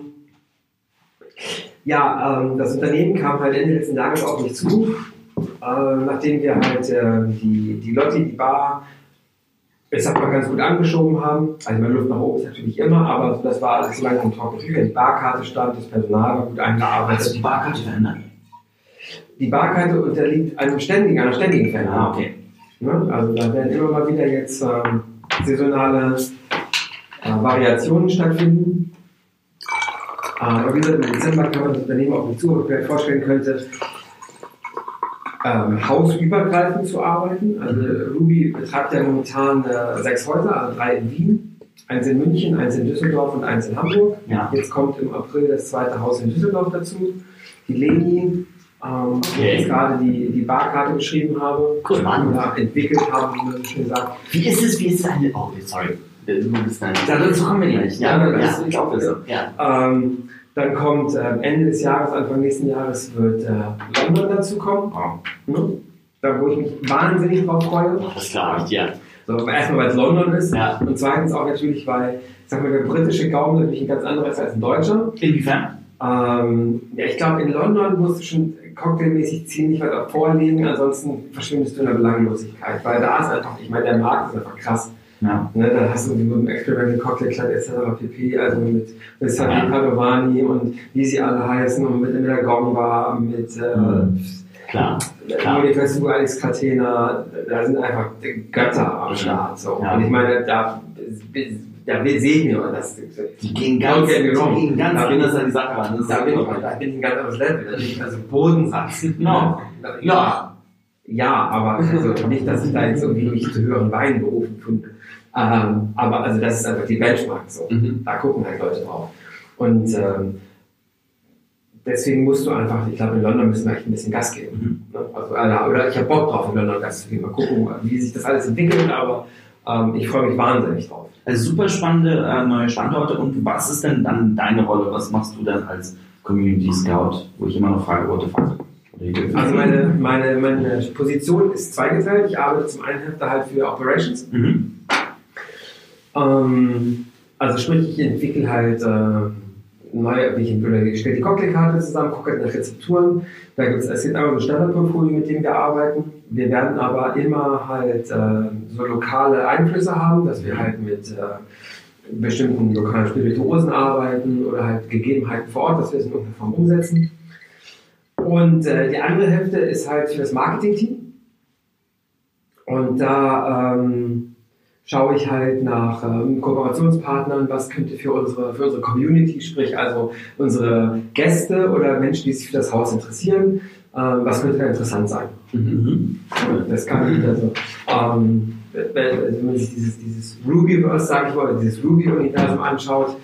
ja, ähm, das Unternehmen kam halt Ende letzten Jahres auf mich zu, äh, nachdem wir halt äh, die, die Lotti, die Bar, ich sag mal ganz gut angeschoben haben. Also meine Luft nach oben ist natürlich immer, aber das war alles so trockenen Tüchern. Die Barkarte stand, das Personal war gut eingearbeitet. Also die Barkarte verändern. Die Barkarte unterliegt einem ständigen, einer ständigen Veränderung. Ah, okay. Ne? Also da werden immer mal wieder jetzt ähm, saisonale äh, Variationen stattfinden. Äh, aber wie gesagt, im Dezember kann man das Unternehmen auch ich mir vorstellen könnte, ähm, hausübergreifend zu arbeiten. Also Ruby betreibt ja momentan äh, sechs Häuser, also drei in Wien, eins in München, eins in Düsseldorf und eins in Hamburg. Ja. Jetzt kommt im April das zweite Haus in Düsseldorf dazu. Die Leni, ähm, Okay. die jetzt gerade die, die Barkarte geschrieben habe, Cool. Oder entwickelt habe, wie man so schön sagt. Wie ist es, wie ist es eine, oh, sorry, du bist dann. Dazu kommen wir gleich. Ja, das ja. ist ich besser. Ja, Ähm, dann kommt ähm, Ende des Jahres, Anfang nächsten Jahres wird äh, London dazu kommen, ne? da wo ich mich wahnsinnig drauf freue. das glaube ich dir. So, erstmal, weil es London ist Ja. und zweitens auch natürlich, weil ich sag mal, der britische Gaumen natürlich ein ganz anderer ist als ein deutscher. Inwiefern? Ähm, ja, ich glaube, in London musst du schon cocktailmäßig ziemlich weit auch vorlegen, ansonsten verschwindest du in der Belanglosigkeit, weil da ist einfach, ich meine, der Markt ist einfach krass. Ja. Ne, dann hast du mit dem Experimental Cocktail Club etc. pp. Also mit, Sadi Ja. Padovani und wie sie alle heißen und mit, der Gomba, mit äh, Mhm. Klar. Monika Su, Alex Catena, da sind einfach Götter am Start. So. Ja. Und ich meine, da, da sehe ich mir das. Die gehen ganz, die gehen ganz Da bin anders an die Sache ran. Da bin ich, da bin ich ein ganz anderes Level. Bin also Bodensatz. No. Ja. Ja, aber also nicht, dass ich da jetzt irgendwie mich zu höheren Weinen berufen finde. Ähm, aber also das ist einfach die Benchmark so. Mhm. Da gucken halt Leute drauf. Und ähm, deswegen musst du einfach, ich glaube, in London müssen wir echt ein bisschen Gas geben. Ne? Also, äh, oder ich habe Bock drauf, in London Gas zu geben. Mal gucken, wie sich das alles entwickelt, aber ähm, ich freue mich wahnsinnig drauf. Also super spannende äh, neue Standorte. Und was ist denn dann deine Rolle? Was machst du dann als Community Scout? Wo ich immer noch frage, what the fuck? Also meine, meine, meine Position ist zweigeteilt. Ich arbeite zum einen Hälfte halt für Operations. Mhm. Ähm, also sprich, ich entwickle halt äh, neue, ich, oder ich stelle die Cocktailkarte zusammen, gucke halt nach Rezepturen. Da gibt's, es gibt einmal so ein Standardportfolio, mit dem wir arbeiten. Wir werden aber immer halt äh, so lokale Einflüsse haben, dass wir halt mit äh, bestimmten lokalen Spirituosen arbeiten oder halt Gegebenheiten vor Ort, dass wir es in irgendeiner Form umsetzen. Und äh, die andere Hälfte ist halt für das Marketing-Team. Und da ähm, schaue ich halt nach ähm, Kooperationspartnern, was könnte für unsere, für unsere Community, sprich also unsere Gäste oder Menschen, die sich für das Haus interessieren, Ähm, was könnte da interessant sein? Mhm. Das kann ich also. Ähm, wenn man sich dieses, dieses Rubyverse, sage ich mal, dieses Ruby-Universum anschaut,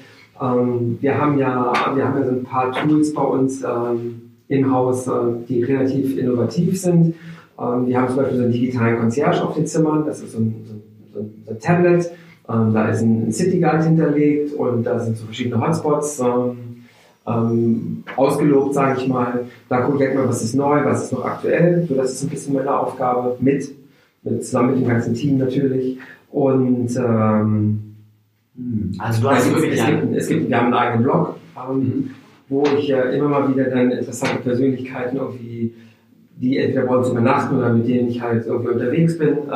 ähm, wir haben ja, wir haben ja so ein paar Tools bei uns ähm, im Haus, äh, die relativ innovativ sind. Ähm, wir haben zum Beispiel so einen digitalen Concierge auf den Zimmern, das ist so ein, so ein, so ein Tablet, ähm, da ist ein, City Guide hinterlegt und da sind so verschiedene Hotspots ähm, ähm, ausgelobt, sage ich mal. Da guckt man, was ist neu, was ist noch aktuell. So, das ist ein bisschen meine Aufgabe mit, mit zusammen mit dem ganzen Team natürlich. Und ähm, also du hast es, wirklich es, gibt, es gibt, wir haben einen eigenen Blog, ähm, Mhm. wo ich ja immer mal wieder dann interessante Persönlichkeiten irgendwie, die entweder bei uns übernachten oder mit denen ich halt irgendwie unterwegs bin,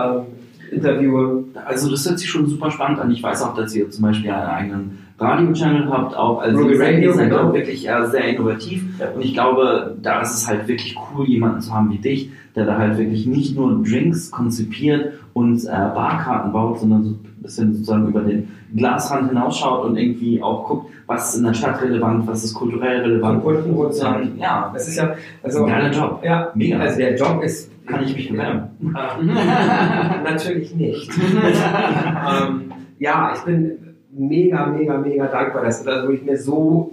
interviewe. Also das hört sich schon super spannend an. Ich weiß auch, dass ihr zum Beispiel einen eigenen Radio-Channel habt, auch also Ruby Radio, seid genau. auch wirklich äh, sehr innovativ. Und ich glaube, da ist es halt wirklich cool, jemanden zu haben wie dich, der da halt wirklich nicht nur Drinks konzipiert und äh, Barkarten baut, sondern so ein bisschen sozusagen über den Glasrand hinausschaut und irgendwie auch guckt, was ist in der Stadt relevant, was ist kulturell relevant. Von Kunden und so. Sozusagen, ja, Das ist ja, also, geiler Job. ja, Mega. also der Job ist, Kann ich mich bewerben? Äh, Natürlich nicht. ähm, ja, ich bin mega, mega, mega dankbar. Das also wurde ich mir so,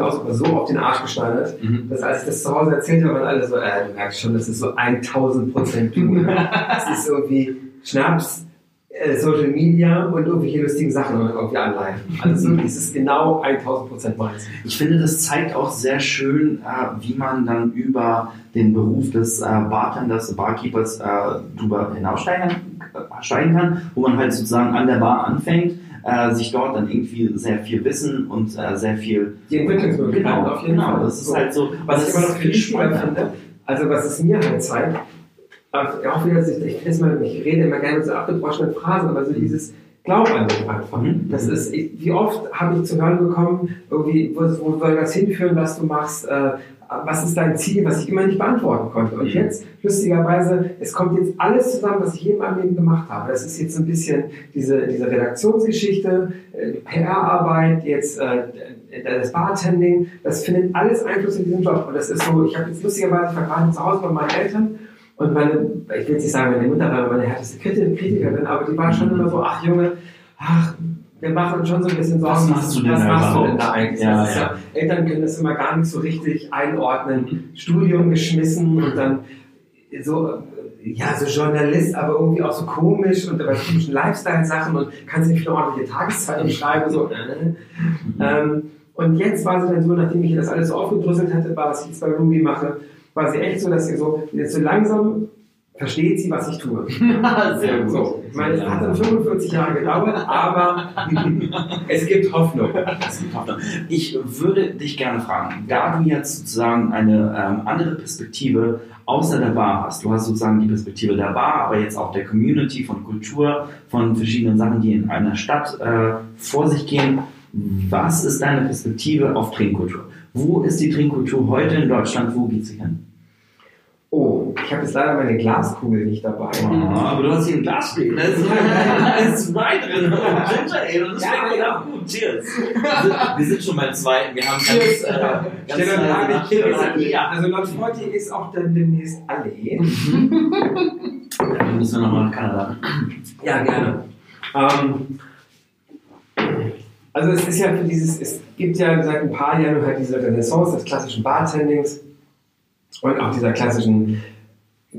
aus, aber so auf den Arsch geschneidert, Mhm. dass als ich das zu Hause erzählt habe, waren alle so, äh, du merkst schon, das ist so 1000 Prozent du. Das ist irgendwie Schnaps, äh, Social Media und irgendwelche lustigen Sachen irgendwie anleihen. Also so, das ist genau 1000 Prozent meins. Ich finde, das zeigt auch sehr schön, äh, wie man dann über den Beruf des äh, Bartenders, Barkeepers äh, drüber hinaussteigen äh, steigen kann, wo man halt sozusagen an der Bar anfängt, äh, sich dort dann irgendwie sehr viel Wissen und äh, sehr viel Die Entwicklungsmöglichkeiten genau, auf jeden genau, Fall. das ist So. halt so, Was das ich immer noch viel spannender spannend. finde, also was es mir halt zeigt, äh, auch wieder, ich, ich, mal, ich rede immer gerne so abgedroschenen Phrasen, aber so dieses Glaub an mich einfach. Mhm. Das ist, ich, wie oft habe ich zu hören bekommen, irgendwie, wo, wo soll das hinführen, was du machst, äh, was ist dein Ziel, was ich immer nicht beantworten konnte. Und Mhm. jetzt, lustigerweise, es kommt jetzt alles zusammen, was ich je in meinem Leben gemacht habe. Das ist jetzt ein bisschen diese, diese Redaktionsgeschichte, äh, PR-Arbeit, jetzt äh, das Bartending, das findet alles Einfluss in diesem Job. Und das ist so, ich habe jetzt lustigerweise, ich war gerade zu Hause bei meinen Eltern und meine, ich will jetzt nicht sagen, meine Mutter war meine härteste Kriti- Kritikerin, aber die war schon immer so, ach Junge, ach, wir machen schon so ein bisschen Sorgen. Was machst du denn was da machst du denn da eigentlich? Ja, ja. Eltern können das immer gar nicht so richtig einordnen. Studium geschmissen und dann so, ja, so Journalist, aber irgendwie auch so komisch und bei typischen Lifestyle-Sachen und kannst nicht eine ordentliche Tageszeitung schreiben, so. Äh. Ähm, und jetzt war sie dann so, nachdem ich das alles so aufgedröselt hatte, war, was ich jetzt bei Ruby mache, war sie echt so, dass sie so, jetzt so langsam versteht sie, was ich tue. Sehr gut. So, ich meine, es hat dann 45 Jahre gedauert, aber es gibt Hoffnung. Ich würde dich gerne fragen, da du jetzt sozusagen eine ähm, andere Perspektive außer der Bar hast, du hast sozusagen die Perspektive der Bar, aber jetzt auch der Community, von Kultur, von verschiedenen Sachen, die in einer Stadt äh, vor sich gehen. Was ist deine Perspektive auf Trinkkultur? Wo ist die Trinkkultur heute in Deutschland? Wo geht sie hin? Oh, ich habe jetzt leider meine Glaskugel nicht dabei. aber du hast hier ein Glas stehen. Da ist, da ist Wein drin und Ginger Ale und das Ja, schmeckt genau. ja gut. Cheers. Wir sind, wir sind schon beim zweiten. Wir haben ganz, Cheers. äh, ganz Hier nachgedacht. ist, ja. Also Lord Forty ist auch dann demnächst Allee. Dann müssen wir nochmal nach Kanada. Ja, gerne. Ähm, also es ist ja für dieses, es gibt ja seit ein paar Jahren halt diese Renaissance des klassischen Bartendings und auch dieser klassischen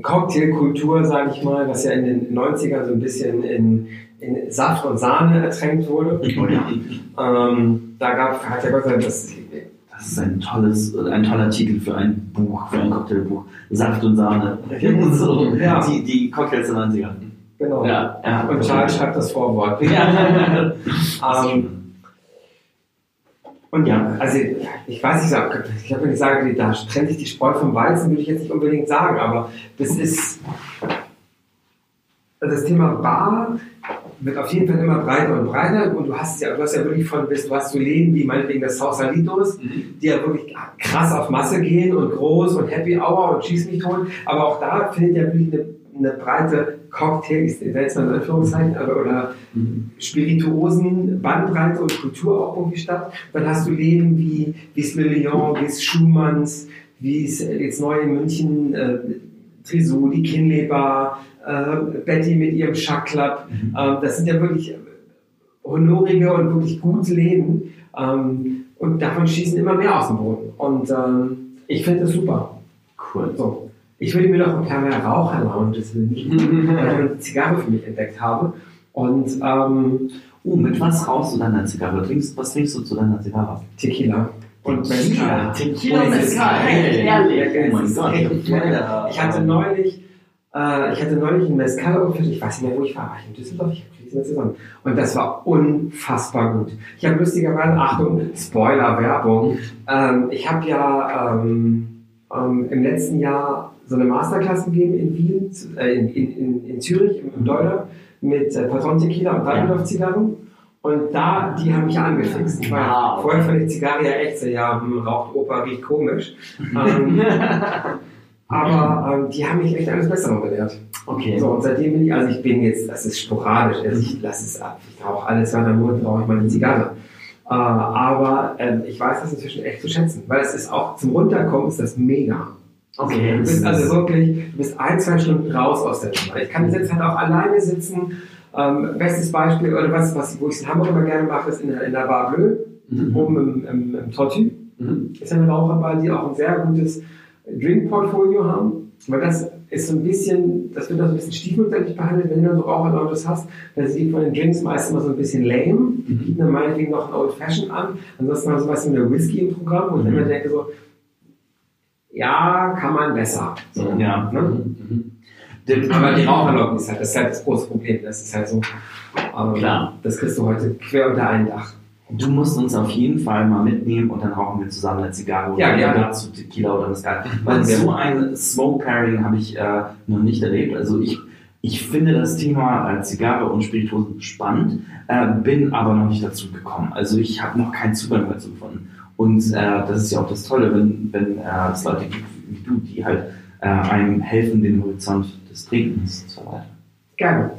Cocktailkultur, sage ich mal, was ja in den 90ern so ein bisschen in, in Saft und Sahne ertränkt wurde. Ähm, da gab, hat ja Gott sei Dank das, Das ist ein tolles, ein toller Titel für ein Buch, für ein Cocktailbuch. Saft und Sahne. so, Ja. die, die Cocktails der 90er. genau. Ja, ja. Und Charles schreibt das Vorwort. Ja. Ähm, und ja, also ich weiß nicht, ich glaube, wenn ich sage, da trennt sich die Spreu vom Weizen, würde ich jetzt nicht unbedingt sagen, aber das ist, also das Thema Bar wird auf jeden Fall immer breiter und breiter und du hast ja, du hast ja wirklich von bis, du hast so Läden wie meinetwegen das Sausalitos, die ja wirklich krass auf Masse gehen und groß und Happy Hour und schieß mich tot, aber auch da findet ja wirklich eine, eine breite Cocktail, ich nenne es mal in Anführungszeichen, aber oder Spirituosen, Bandbreite und Kultur auch irgendwie statt. Dann hast du Läden wie, wie es Le Lion, wie es Schumanns, wie es jetzt neu in München, äh, Trisou, die Kinleber, äh, Betty mit ihrem Schack Club, Mhm. ähm, das sind ja wirklich honorige und wirklich gute Läden. Ähm, und davon schießen immer mehr aus dem Boden. Und ähm, ich finde das super. Cool. So. Ich würde mir doch ein paar mehr Raucher-Lounges wünschen, weil ich eine Zigarre für mich entdeckt habe. Und ähm, Uh, mit was rauchst du deine Zigarre? Trinkst, was trinkst du zu deiner Zigarre? Tequila. Und Mezcal. Tequila Und Mezcal. Ehrlich. Oh mein Gott. Ich hatte neulich, äh, ich hatte neulich ein Mezcal aufgeführt, ich weiß nicht mehr, wo ich war, war ich in Düsseldorf, ich kriege es nicht zusammen. Und das war unfassbar gut. Ich habe lustigerweise, Achtung, Spoiler-Werbung, ähm, ich habe ja ähm, ähm, im letzten Jahr so eine Masterclass gegeben in Wien, äh, in, in, in, in Zürich, im, im Dollar, mit äh, Patron Tequila und Waldorf-Zigarren. Und da, die haben mich angefixt. Wow. Vorher fand ich Zigarre ja echt so, ja, hm, raucht Opa, riecht komisch. ähm, aber ähm, die haben mich echt alles Bessere belehrt. Okay. So, und seitdem bin ich, also ich bin jetzt, das ist sporadisch, also ich lasse es ab. Ich rauche alle zwei, drei Monate rauche ich mal eine Zigarre. Äh, aber ähm, ich weiß das inzwischen echt zu schätzen, weil es ist auch zum Runterkommen ist das mega. Okay. Du bist also wirklich, du bist ein, zwei Stunden raus aus der Nummer. Ich kann jetzt halt auch alleine sitzen. Ähm, bestes Beispiel, oder was, was wo ich es in Hamburg immer gerne mache, ist in, der- in der Bar Bleu, Mhm. oben im, im, im Tortue. Mhm. Ist eine Raucherbar, die auch ein sehr gutes Drink-Portfolio haben. Weil das ist so ein bisschen, das wird auch so ein bisschen stiefmütterlich behandelt, wenn du so Raucherlounges hast. Da sieht von den Drinks meist immer so ein bisschen lame. Die bieten dann meinetwegen noch ein Old Fashion an. Ansonsten haben sie was mit der Whisky im Programm, wo ich Mhm. immer denke so, ja, kann man besser. So, Ja. Ne? Mhm. Der- Aber die Raucherlobby ist halt, das ist halt das große Problem. Das ist halt so, ähm, Klar. das kriegst du heute quer unter ein Dach. Du musst uns auf jeden Fall mal mitnehmen und dann rauchen wir zusammen eine Zigarre Ja, oder gerne. dazu Tequila oder Mezcal. Weil Ja. so ein Smoke Pairing habe ich äh, noch nicht erlebt. Also ich, ich finde das Thema äh, Zigarre und Spirituosen spannend, äh, bin aber noch nicht dazu gekommen. Also ich habe noch keinen Zugang dazu gefunden. Und äh, das ist ja auch das Tolle, wenn, wenn äh, es Leute gibt wie du, die halt äh, einem helfen, den Horizont des Trinkens zu erweitern. Gerne.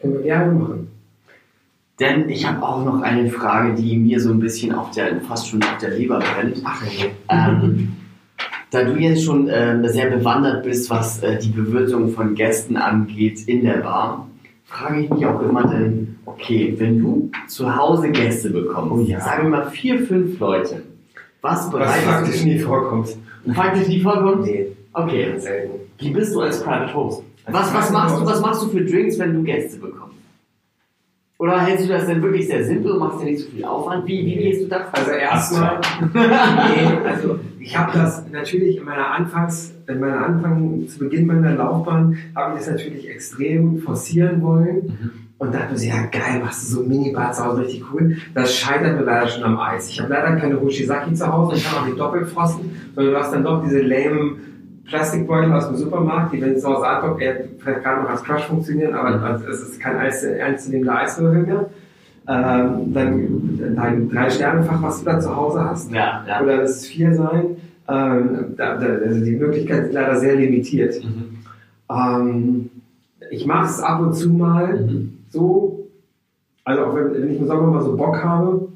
Können wir gerne machen. Denn ich habe auch noch eine Frage, die mir so ein bisschen auf der, fast schon auf der Leber brennt. Ach nee. Ähm, da du jetzt schon ähm, sehr bewandert bist, was äh, die Bewirtung von Gästen angeht in der Bar, frage ich mich auch immer dann, okay, wenn du zu Hause Gäste bekommst, Oh ja. sagen wir mal vier, fünf Leute, was Was bereitest faktisch nie vorkommt. Faktisch nie vorkommt? Nee, Okay. selten. Wie bist du als Private Host? Was, was, machst du, was machst du für Drinks, wenn du Gäste bekommst? Oder hältst du das denn wirklich sehr simpel und machst dir nicht so viel Aufwand? Wie, wie gehst du da vor? Also erstmal, nee, also ich habe das natürlich in meiner Anfangs, in meiner Anfang, zu Beginn meiner Laufbahn, habe ich das natürlich extrem forcieren wollen und dachte mir so, ja geil, machst du so ein Minibar zu Hause, richtig cool. Das scheitert mir leider schon am Eis. Ich habe leider keine Hoshizaki zu Hause, ich kann auch nicht doppelt frosten, sondern du hast dann doch diese lame Plastikbeutel aus dem Supermarkt, die, wenn es zu Hause ankommt, eher vielleicht gerade noch als Crush funktionieren, aber also es ist kein Eis, ernstzunehmender Eiswürfel mehr. Ähm, dann dein Drei-Sterne-Fach, was du da zu Hause hast, Ja, ja. oder das vier sein. Ähm, da, da, also die Möglichkeiten sind leider sehr limitiert. Mhm. Ähm, ich mache es ab und zu mal Mhm. So, also auch wenn, wenn ich im Sommer mal so Bock habe,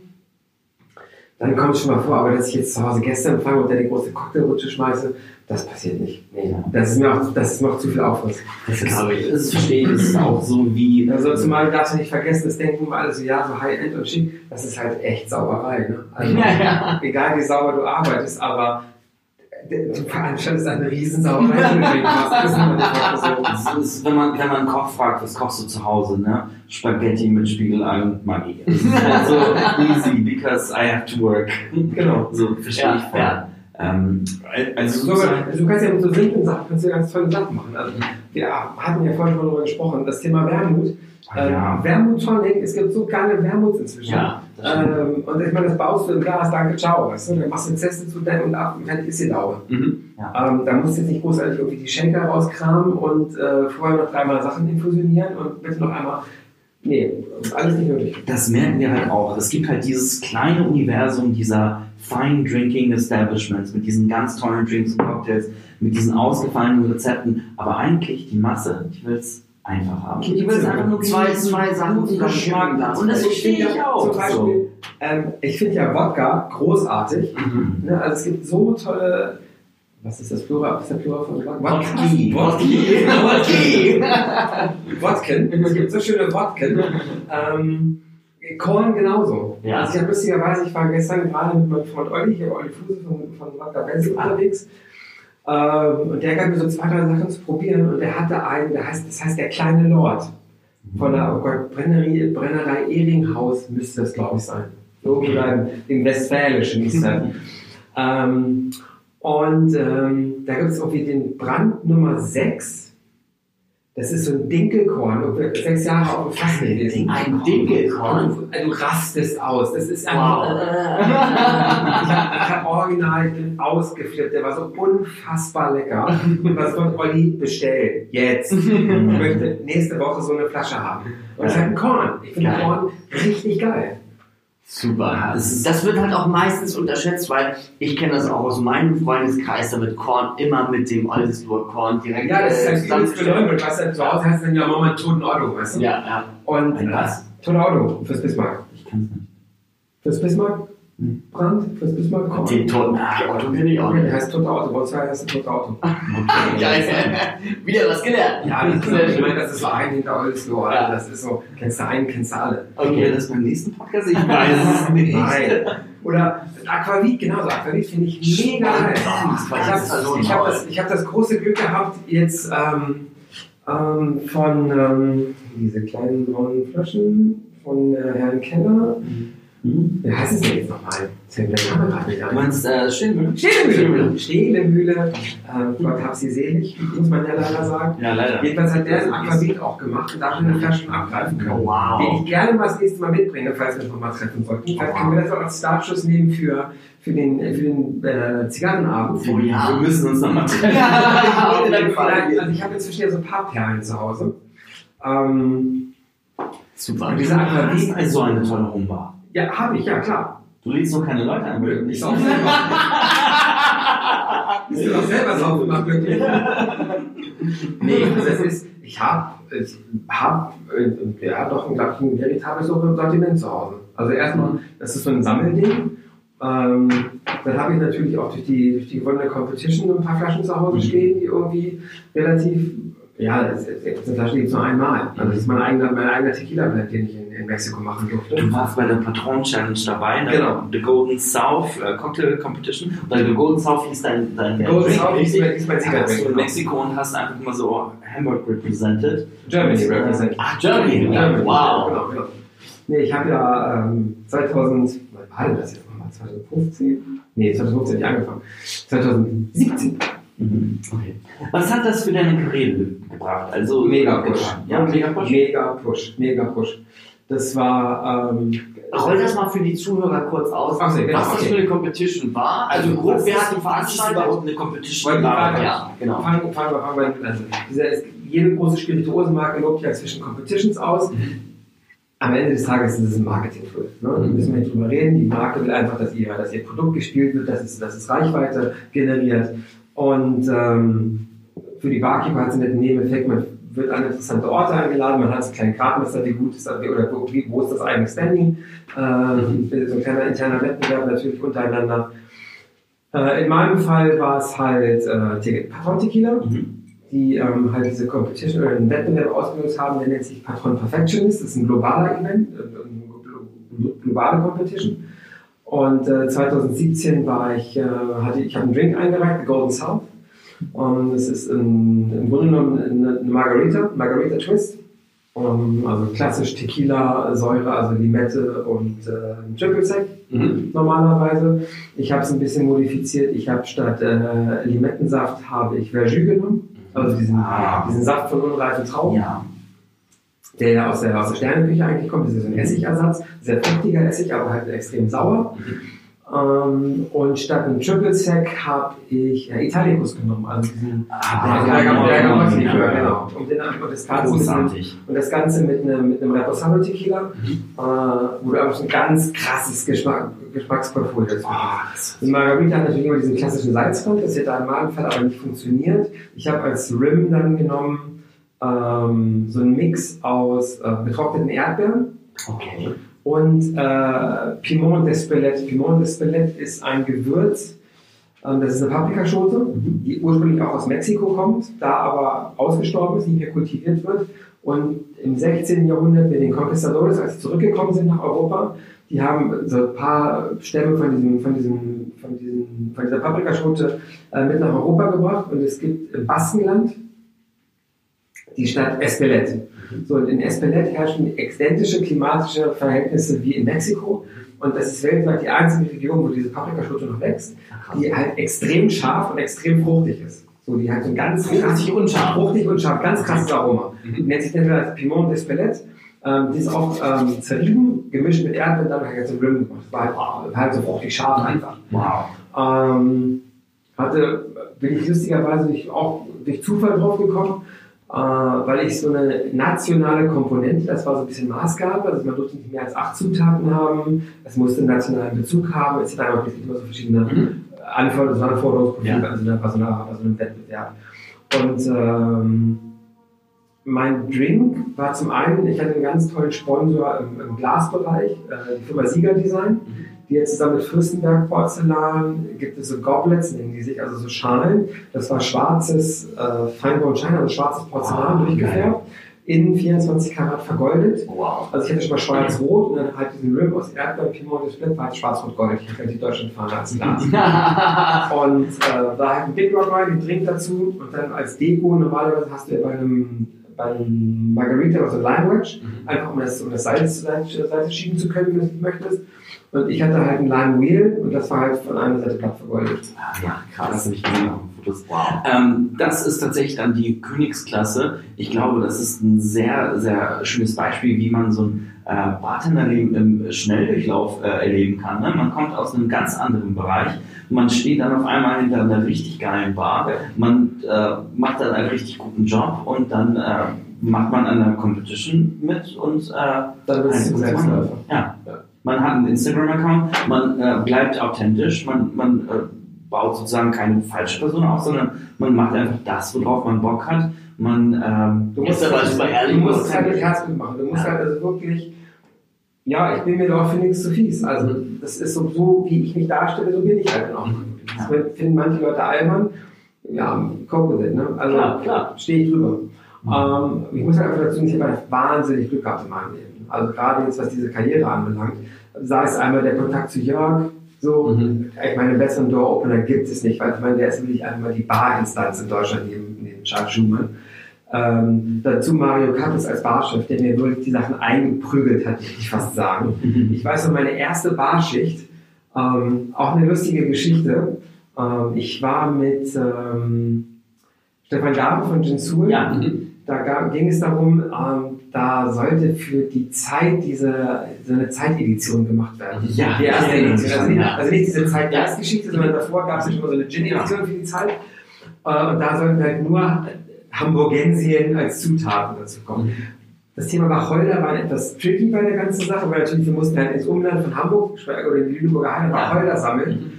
dann kommt es schon mal vor, aber dass ich jetzt zu Hause Gäste empfange und dann die große Cocktailrutsche schmeiße, das passiert nicht. Nee, das ist mir auch, das ist mir auch zu viel Aufwand. Das glaube ich. Das verstehe ich. Das ist auch so wie Also zumal darfst du nicht vergessen, das denken immer alle so, ja, so High-End und schick, das ist halt echt Sauberei. Ne? Also, Ja, ja. egal wie sauber du arbeitest, aber du veranstaltest eine. Das ist wenn man, wenn man einen Koch fragt, was kochst du zu Hause, ne? Spaghetti mit Spiegelei und Maggi. Das ist halt so easy, because I have to work. Genau. So, verstehe Ja, ich voll. ja. Ähm, also, So, du kannst ja mit so simplen Sachen kannst du ja ganz tolle Sachen machen. Also, wir hatten ja vorhin schon darüber gesprochen, das Thema Wermut. Ah, ja. Ähm, Wermut Tonic, es gibt so geile Wermuts inzwischen. Ja. Ähm, und ich meine, das baust du im Glas, danke, ciao. Weißt du? Dann machst du eine Zeste zu deinem und ab und fertig ist die Laube. Mhm. Ähm, da musst du jetzt nicht großartig irgendwie die Schenker rauskramen und äh, vorher noch dreimal Sachen infusionieren und bitte noch einmal. Nee, alles nicht nötig. Das merken wir halt auch. Es gibt halt dieses kleine Universum dieser Fine Drinking Establishments mit diesen ganz tollen Drinks und Cocktails, mit diesen ausgefallenen Rezepten. Aber eigentlich die Masse, die will es einfach haben. Die will es einfach nur Zwei- zwei Sachen zusammen Geschmack. lassen. Und das ich verstehe finde ich ja auch. Zum Beispiel, ähm, ich finde ja Wodka großartig. So. Mhm. Ne? Also es gibt so tolle Was ist das Plural? Was ist der Plural von Wodka? Wodki. Wodki. Wodki. Wodken. Es gibt so schöne Wodken. ähm, Korn genauso. Ja. Also ich habe lustigerweise, ich war gestern gerade mit meinem Freund Olli, hier Olli Fuse von, von Wodka Benzel Ah. unterwegs. Ähm, und der gab mir so zwei, drei Sachen zu probieren und der hatte einen, der heißt, das heißt der kleine Lord. Von der oh Gott, Brennerei, Brennerei Eringhaus müsste das, glaube ich, sein. Irgendwo da im, im Westfälischen ist das. ähm, und ähm, da gibt es irgendwie den Brand Nummer 6. Das ist so ein Dinkelkorn, irgendwie sechs Jahre auf dem Fass gewesen. Ein Dinkelkorn? Du rastest aus. Das ist Wow. einfach. ich habe ich hab original ich ausgeflippt. Der war so unfassbar lecker. Und was wird Olli bestellen? Jetzt. Ich möchte nächste Woche so eine Flasche haben. Und es hat ein Korn. Ich finde. Korn richtig geil. Super. Das wird halt auch meistens unterschätzt, weil ich kenne das auch aus meinem Freundeskreis, da wird Korn immer mit dem Oldesloher Korn direkt Ja, das ist halt zusammengestellt. beleuchtet. Weißt du, zu Hause heißt es dann ja Mama einen toten Otto, weißt du? Ja, ja. Und Ein was? Toten Otto fürs Bismarck. Ich kann es nicht. Fürs Bismarck? Hm. Brand? Fürs Bismarck? Korn. Den toten ah, Otto kenne ich auch Okay, der nicht. heißt toter Auto. Uns heißt toter Auto. Geil. Wieder was gelernt. Ja, das ist, ich meine, das ist so ein hinter Oldslow. Ja. Also das ist so, kennst du einen, kennst du alle. Okay, Okay. das beim nächsten Podcast? Ich weiß es nicht. Nein. Oder Aquavit, genauso. Aquavit finde ich mega geil. Ich habe ich hab das, hab das große Glück gehabt, jetzt ähm, ähm, von ähm, diese kleinen braunen Flaschen von äh, Herrn Keller. Hm? Wie heißt es denn jetzt nochmal? Jetzt fällt mir der Name gerade nicht Du ein. meinst äh, Schindel? Stehlemühle. Stehlemühle. Ähm, Gott hab sie selig, muss man ja leider sagen. Ja, leider. Jedenfalls hat der ein Aquavit auch gemacht und da haben wir eine Flasche abgreifen können. Oh, wow. Den ich gerne mal das nächste Mal mitbringe, falls wir uns nochmal treffen sollten. Vielleicht können wir das auch als Startschuss nehmen für, für den, für den äh, Zigarrenabend. Oh ja. Wir müssen uns nochmal treffen. Auf jeden Vielleicht- Fall. Also ich habe inzwischen ja so ein paar Perlen zu Hause. Ähm, Super. und diese Aquavit, ist so eine tolle Homebar. Ja, habe ich, ja klar. Du lädst noch keine Leute weil du Ich auch selber. Bist du doch selber sauber gemacht, wirklich? nee, also das ist, ich habe, ich habe, äh, ja, doch, glaube ich, ein veritables Sortiment zu Hause. Also erstmal, das ist so ein Sammelding. Ähm, dann habe ich natürlich auch durch die, durch die gewonnene Competition ein paar Flaschen zu Hause stehen, die irgendwie relativ, ja, das, das, eine Flasche gibt es nur einmal. Also das ist mein eigener, mein eigener Tequila-Blend, den ich in, Mexiko machen durfte. Du warst bei der Patron Challenge dabei, ne? Genau. The Golden South äh, Cocktail Competition. Weil The Golden South hieß dein, dein Golden South ist mein- Sieger- du in genau. Mexiko und hast einfach mal so Hamburg represented. Germany represent. Ach, Germany. Germany. Wow. Genau, genau. Nee, ich habe ja ähm, 2000, wann war denn das jetzt nochmal? 2015? Nee, 2015 nicht angefangen. 2017. Mhm. Okay. Was hat das für deine Karriere gebracht? Also Mega Push. Ja, mega Push. Mega Push, mega Push. Das war, ähm, Roll das mal für die Zuhörer kurz aus, Ach genau, was das okay. für eine Competition war. Also grob, was wer hat die was veranstaltet? überhaupt eine Competition? War? war- Ja, genau. fangen, wir fangen wir also dieser, es, jede große Spirituosenmarke lobt ja zwischen Competitions aus. Am Ende des Tages ist es ein Marketing-Tool. Ne? Da müssen wir nicht drüber reden. Die Marke will einfach, dass ihr, dass ihr Produkt gespielt wird, dass es, dass es Reichweite generiert. Und ähm, für die Barkeeper hat es einen netten Nebeneffekt. Man wird an interessante Orte eingeladen, man hat einen kleinen Gradmesser, wie gut ist oder wo, ist das eigene Standing. Ähm, so ein kleiner interner Wettbewerb natürlich untereinander. Äh, in meinem Fall war es halt äh, Patron Tequila Mhm. die ähm, halt diese Competition oder einen Wettbewerb ausgelöst haben, der nennt sich Patron Perfectionist. Das ist ein globaler Event, äh, globale Competition. Und äh, 2017 war ich, äh, hatte ich habe einen Drink eingereicht, The Golden South. Und das ist ein, im Grunde genommen eine, Margarita, Margarita Twist. Um, also klassisch Tequila, Säure, also Limette und äh, Triple Sec normalerweise. Ich habe es ein bisschen modifiziert. Ich habe statt äh, Limettensaft habe ich Verjus genommen. Also diesen, Ah. diesen Saft von unreifen Trauben, Ja. der ja aus der, aus der Sterneküche eigentlich kommt. Das ist ein Essigersatz. Sehr fruchtiger Essig, aber halt extrem sauer. Ähm, und statt einem Triple Sec habe ich äh, Italicus genommen. Also diesen Ah, Bergamot- Bergamot-Likör, ja. genau. Und, den, und das Ganze mit einem Großartig. und das Ganze mit einem, mit einem Reposado Tequila, äh, wo du einfach so ein ganz krasses Geschmack, Geschmacksprofil dazu hast. Ah, das Die Margarita hat natürlich immer diesen klassischen Salzrand, das hätte in meinem Fall aber nicht funktioniert. Ich habe als Rim dann genommen ähm, so einen Mix aus äh, getrockneten Erdbeeren Okay. Und äh, Piment d'Espelette. Piment d'Espelette ist ein Gewürz, Ähm, das ist eine Paprikaschote, Mhm. die ursprünglich auch aus Mexiko kommt, da aber ausgestorben ist, nicht mehr kultiviert wird. Und im 16. Jahrhundert mit den Conquistadores, als sie zurückgekommen sind nach Europa, die haben so ein paar Stämme von, diesem, von, diesem, von, diesem, von dieser Paprikaschote äh, mit nach Europa gebracht. Und es gibt im Baskenland die Stadt Espelette. So, und in Espelette herrschen identische klimatische Verhältnisse wie in Mexiko. Und das ist weltweit die einzige Region, wo diese Paprikaschote noch wächst, die halt extrem scharf und extrem fruchtig ist. So, die hat so ein ganz Fruchtig und scharf. fruchtig und scharf, ganz krasses Aroma. Mhm. Die nennt sich entweder als Piment d'Espelette. Ähm, die ist auch ähm, zerrieben, gemischt mit Erdbeeren, dann halt so Rim gemacht. Das war halt, halt so fruchtig scharf einfach. Wow. Ähm, hatte, bin ich lustigerweise durch, auch durch Zufall drauf gekommen, weil ich so eine nationale Komponente, das war so ein bisschen Maßgabe, also man durfte nicht mehr als acht Zutaten haben, es musste einen nationalen Bezug haben, es gibt immer so verschiedene Mhm. Anforderungen, Anforderungsprofile, Ja. also bei so, einer, bei so einem Wettbewerb. Und ähm, mein Drink war zum einen, ich hatte einen ganz tollen Sponsor im, im Glasbereich, äh, die Firma Sieger Design. Die jetzt zusammen mit Fürstenberg Porzellan gibt es so Goblets, nennen die sich, also so Schalen. Das war schwarzes äh, Feinborn-China, also schwarzes Porzellan Ah, durchgefärbt, in 24 Karat vergoldet. Wow. Also ich hatte schon mal schwarz-rot und dann halt diesen Rim aus Erdbeeren, Piment und Split war halt schwarz-rot-gold. Ich hatte die Deutschlandfahne als Glas. Und äh, da halt ein Big Rock Wine, den Drink dazu und dann als Deko normalerweise hast du ja bei einem, bei einem Margarita oder so ein Lime Wedge, einfach um das, um das Salz zur Seite, schieben zu können, wenn du möchtest. Und ich hatte halt ein Lime Wheel und das war halt von einer Seite platt vergoldet. Ja, krass. Das habe ich Fotos. Ähm, das ist tatsächlich dann die Königsklasse. Ich glaube, das ist ein sehr, sehr schönes Beispiel, wie man so ein äh, Bartenderleben im Schnelldurchlauf äh, erleben kann. Ne? Man kommt aus einem ganz anderen Bereich. Man steht dann auf einmal hinter einer richtig geilen Bar. Man äh, macht dann einen richtig guten Job und dann äh, macht man an einer Competition mit und äh, Dann bist du Ein Selbstläufer. ja. Man hat einen Instagram-Account, man äh, bleibt authentisch, man, man äh, baut sozusagen keine falsche Person auf, sondern man macht einfach das, worauf man Bock hat. Man, ähm, Du musst, aber super ehrlich, du du musst halt mit Herzblut machen. Du musst Ja. halt also wirklich, ja, ich bin mir doch für nichts zu fies. Also das ist so, so, wie ich mich darstelle, so bin ich halt auch. Das finden manche Leute albern. Ja, cope with it, ne? Also Klar, klar. stehe ich drüber. Ähm, ich muss halt einfach dazu sagen, ich habe wahnsinnig Glück gehabt in meinem Leben. Also gerade jetzt, was diese Karriere anbelangt, sei es einmal der Kontakt zu Jörg, so, Mhm. ich meine, besseren Door-Opener gibt es nicht, weil ich meine, der ist wirklich einmal die Barinstanz in Deutschland neben, neben Charles Schumann. Ähm, dazu Mario Kappes als Barchef, der mir wirklich die Sachen eingeprügelt hat, würde ich fast sagen. Ich weiß noch, meine erste Barschicht, ähm, auch eine lustige Geschichte. Ähm, ich war mit ähm, Stefan Gabe von Jinsul. Ja. Da ga- ging es darum, ähm, da sollte für die Zeit diese, so eine Zeitedition gemacht werden. Ja, die erste mich Edition. Also, nicht- ja. also nicht diese Zeitgeistgeschichte, sondern davor gab es ja schon mal so eine Gin-Edition für die Zeit. Äh, und da sollten halt nur Hamburgensien als Zutaten dazu kommen. Das Thema Wacholder war etwas tricky bei der ganzen Sache, weil natürlich wir mussten halt ins Umland von Hamburg oder in die Lüneburger Heide Wacholder sammeln.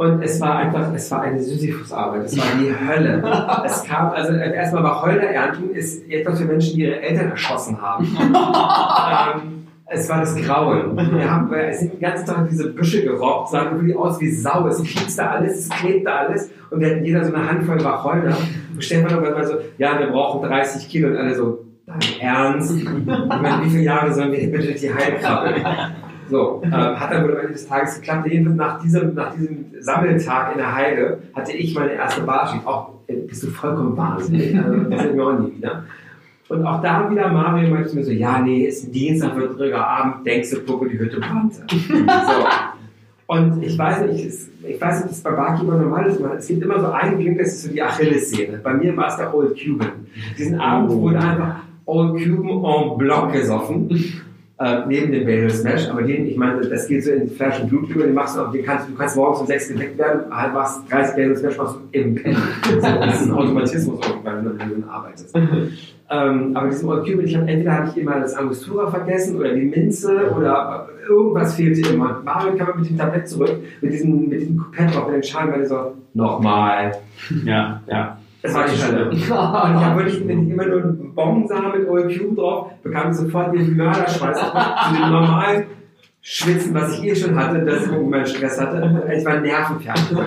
Und es war einfach, es war eine Sisyphusarbeit, es war die Hölle. Es kam, also erstmal Wacholder ernten ist etwas für Menschen, die ihre Eltern erschossen haben. ähm, es war das Grauen. Wir haben, es sind den ganzen Tag diese Büsche gerobbt, sahen wirklich aus wie Sau. Es piekste alles, es klebte alles. Und wir hatten jeder so eine Handvoll Wacholder. Und Stefan irgendwann mal so, ja, wir brauchen 30 Kilo. Und alle so, dein Ernst? Ich meine, wie viele Jahre sollen wir hier bitte die Heilkrabbeln? So, ähm, hat dann wohl am Ende des Tages geklappt. Jedenfalls nach diesem, nach diesem Sammeltag in der Heide hatte ich meine erste Barschicht. Auch äh, bist du vollkommen wahnsinnig. Also, das sehen wir auch nie wieder. Und auch da wieder Mario meinte mir so, ja, nee, ist ein Dienstag, wird ruhiger Abend, denkst du, gucke, die Hütte brannte. So. Und ich weiß nicht, es- ich weiß nicht, ob das bei Barkeeper normal ist, aber es gibt immer so einen Drink, das ist so die Achillessehne. Bei mir war es der Old Cuban. Diesen Abend wurde einfach Old Cuban en bloc gesoffen. Äh, neben dem Bagel Smash, aber den, ich meine, das geht so in Flash und Blut über, den machst du, auch- den kannst, du kannst morgens um 6 geweckt werden, halt machst 30 Bagel Smash, machst du im Pen. So, das ist ein Automatismus irgendwann, wenn du drin arbeitest. ähm, aber diesen Old Cuban, ich hab, entweder habe ich immer das Angostura vergessen oder die Minze oder irgendwas fehlte immer. Mario kam mit dem Tablett zurück, mit diesem, mit diesem Kupett mit den Schalen, weil er so, nochmal. ja, ja. Das war die Hölle. Und ich habe wirklich, wenn ich immer nur einen Bon sah mit Cube drauf, bekam ich sofort den Mörderschweiß zu dem normalen Schwitzen, was ich eh schon hatte, dass ich irgendwann Stress hatte. Ich war nervenfertig.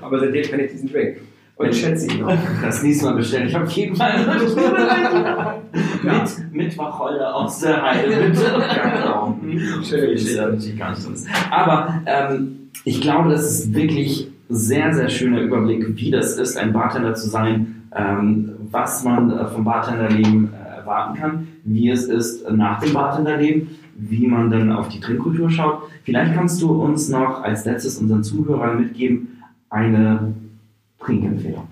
Aber seitdem kann ich diesen Drink. Und ich schätze ihn auch. Das nächste Mal bestellen. Ich habe jeden Fall mit, mit Wacholder aus der Heide. Ja, genau. Schöne Ich gar nicht so ist. Aber ähm, ich glaube, das ist wirklich sehr, sehr schöner Überblick, wie das ist, ein Bartender zu sein, ähm, was man äh, vom Bartenderleben äh, erwarten kann, wie es ist nach dem Bartenderleben, wie man dann auf die Trinkkultur schaut. Vielleicht kannst du uns noch als letztes unseren Zuhörern mitgeben eine Trinkempfehlung.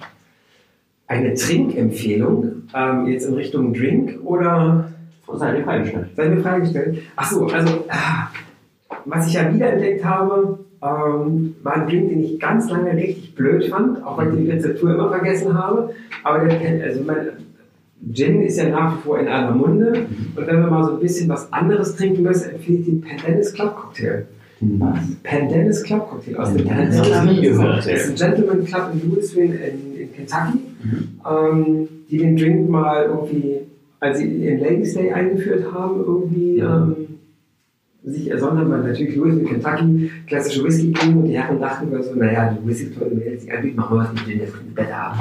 Eine Trinkempfehlung, ähm, jetzt in Richtung Drink oder Sei dir freigestellt. Sei mir freigestellt. Ach so, also, ah, was ich ja wiederentdeckt habe, ähm, war ein Drink, den ich ganz lange richtig blöd fand, auch weil ich die Rezeptur immer vergessen habe. Aber der, also mein Gin ist ja nach wie vor in aller Munde. Und wenn wir mal so ein bisschen was anderes trinken müssen, empfehle ich den Pendennis Club Cocktail. Was? Pendennis Club Cocktail aus dem Pendennis Club, Das ist ein Gentleman Club in Louisville in, in Kentucky, ähm, die den Drink mal irgendwie, als sie den Ladies Day eingeführt haben, irgendwie ähm, sich ersonnen haben, weil natürlich Louisville, Kentucky, klassische Whisky kriegen und die Herren dachten wir so, naja, die Whisky-Leute werden sich anbieten, machen wir was mit Gin, das klingt besser ab.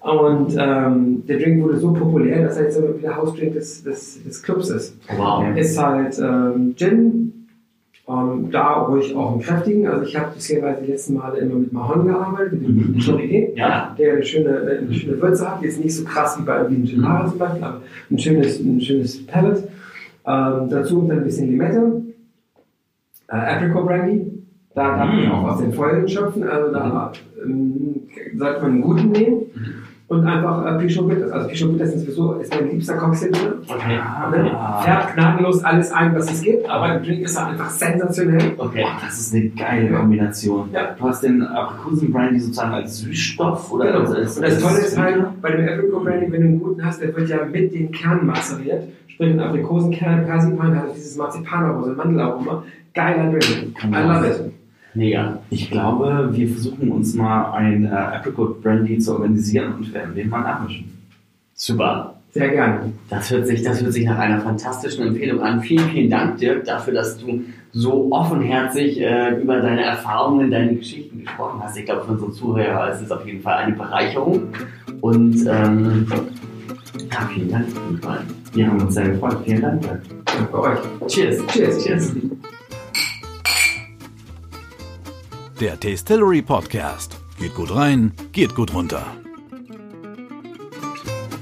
Und ähm, der Drink wurde so populär, dass er jetzt so der Hausdrink des, des, des Clubs ist. Wow. Ist halt ähm, Gin, ähm, da ruhig auch einen kräftigen. Also ich habe bisher die letzten Male immer mit Mahon gearbeitet, mit dem Mhm. Chardonnay, Ja. der eine schöne, eine schöne Würze hat. Jetzt nicht so krass wie bei wie ein Gin Mare zum Beispiel, aber ein schönes, ein schönes Palette. Ähm, dazu dann ein bisschen Limette, äh, Apricot Brandy. Da darf man Mhm. auch aus den Fäulen schöpfen. Also da ähm, sollte man einen guten nehmen. Und einfach äh, Pichot Bitters. Also Pichot Bitters ist sowieso ist mein liebster Cocktail drin. Okay. Ne? Ah. Fährt gnadenlos alles ein, was es gibt, aber der Drink ist halt einfach sensationell. Okay. Boah, das ist eine geile Kombination. Ja. Du hast den Aprikosenbrandy sozusagen als Süßstoff oder Genau. als, Und als, das Tolle ist halt, bei dem Apricot Brandy, wenn du einen guten hast, der wird ja mit den Kernen mazeriert. Sprich, ein Aprikosenkern, Persipan hat dieses Marzipanaroma, Mandelaroma. Geiler Drink. I love it. Mega. Ich glaube, wir versuchen uns mal ein äh, Apricot Brandy zu organisieren und werden den mal nachmischen. Super. Sehr gerne. Das hört, sich, das hört sich nach einer fantastischen Empfehlung an. Vielen, vielen Dank, Dirk, dafür, dass du so offenherzig äh, über deine Erfahrungen, deine Geschichten gesprochen hast. Ich glaube, für unsere Zuhörer ist es auf jeden Fall eine Bereicherung. Und ähm, ja, vielen Dank auf jeden Fall. Wir haben uns sehr gefreut. Vielen Dank. Dirk. Danke euch. Cheers. Cheers. Cheers. Der Tastillery Podcast. Geht gut rein, geht gut runter.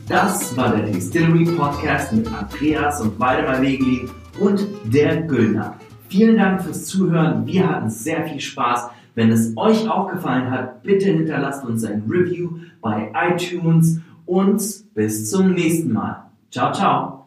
Das war der Distillery Podcast mit Andreas und Waldemar Wegelin und der Güllner. Vielen Dank fürs Zuhören. Wir hatten sehr viel Spaß. Wenn es euch auch gefallen hat, bitte hinterlasst uns ein Review bei iTunes und bis zum nächsten Mal. Ciao, ciao.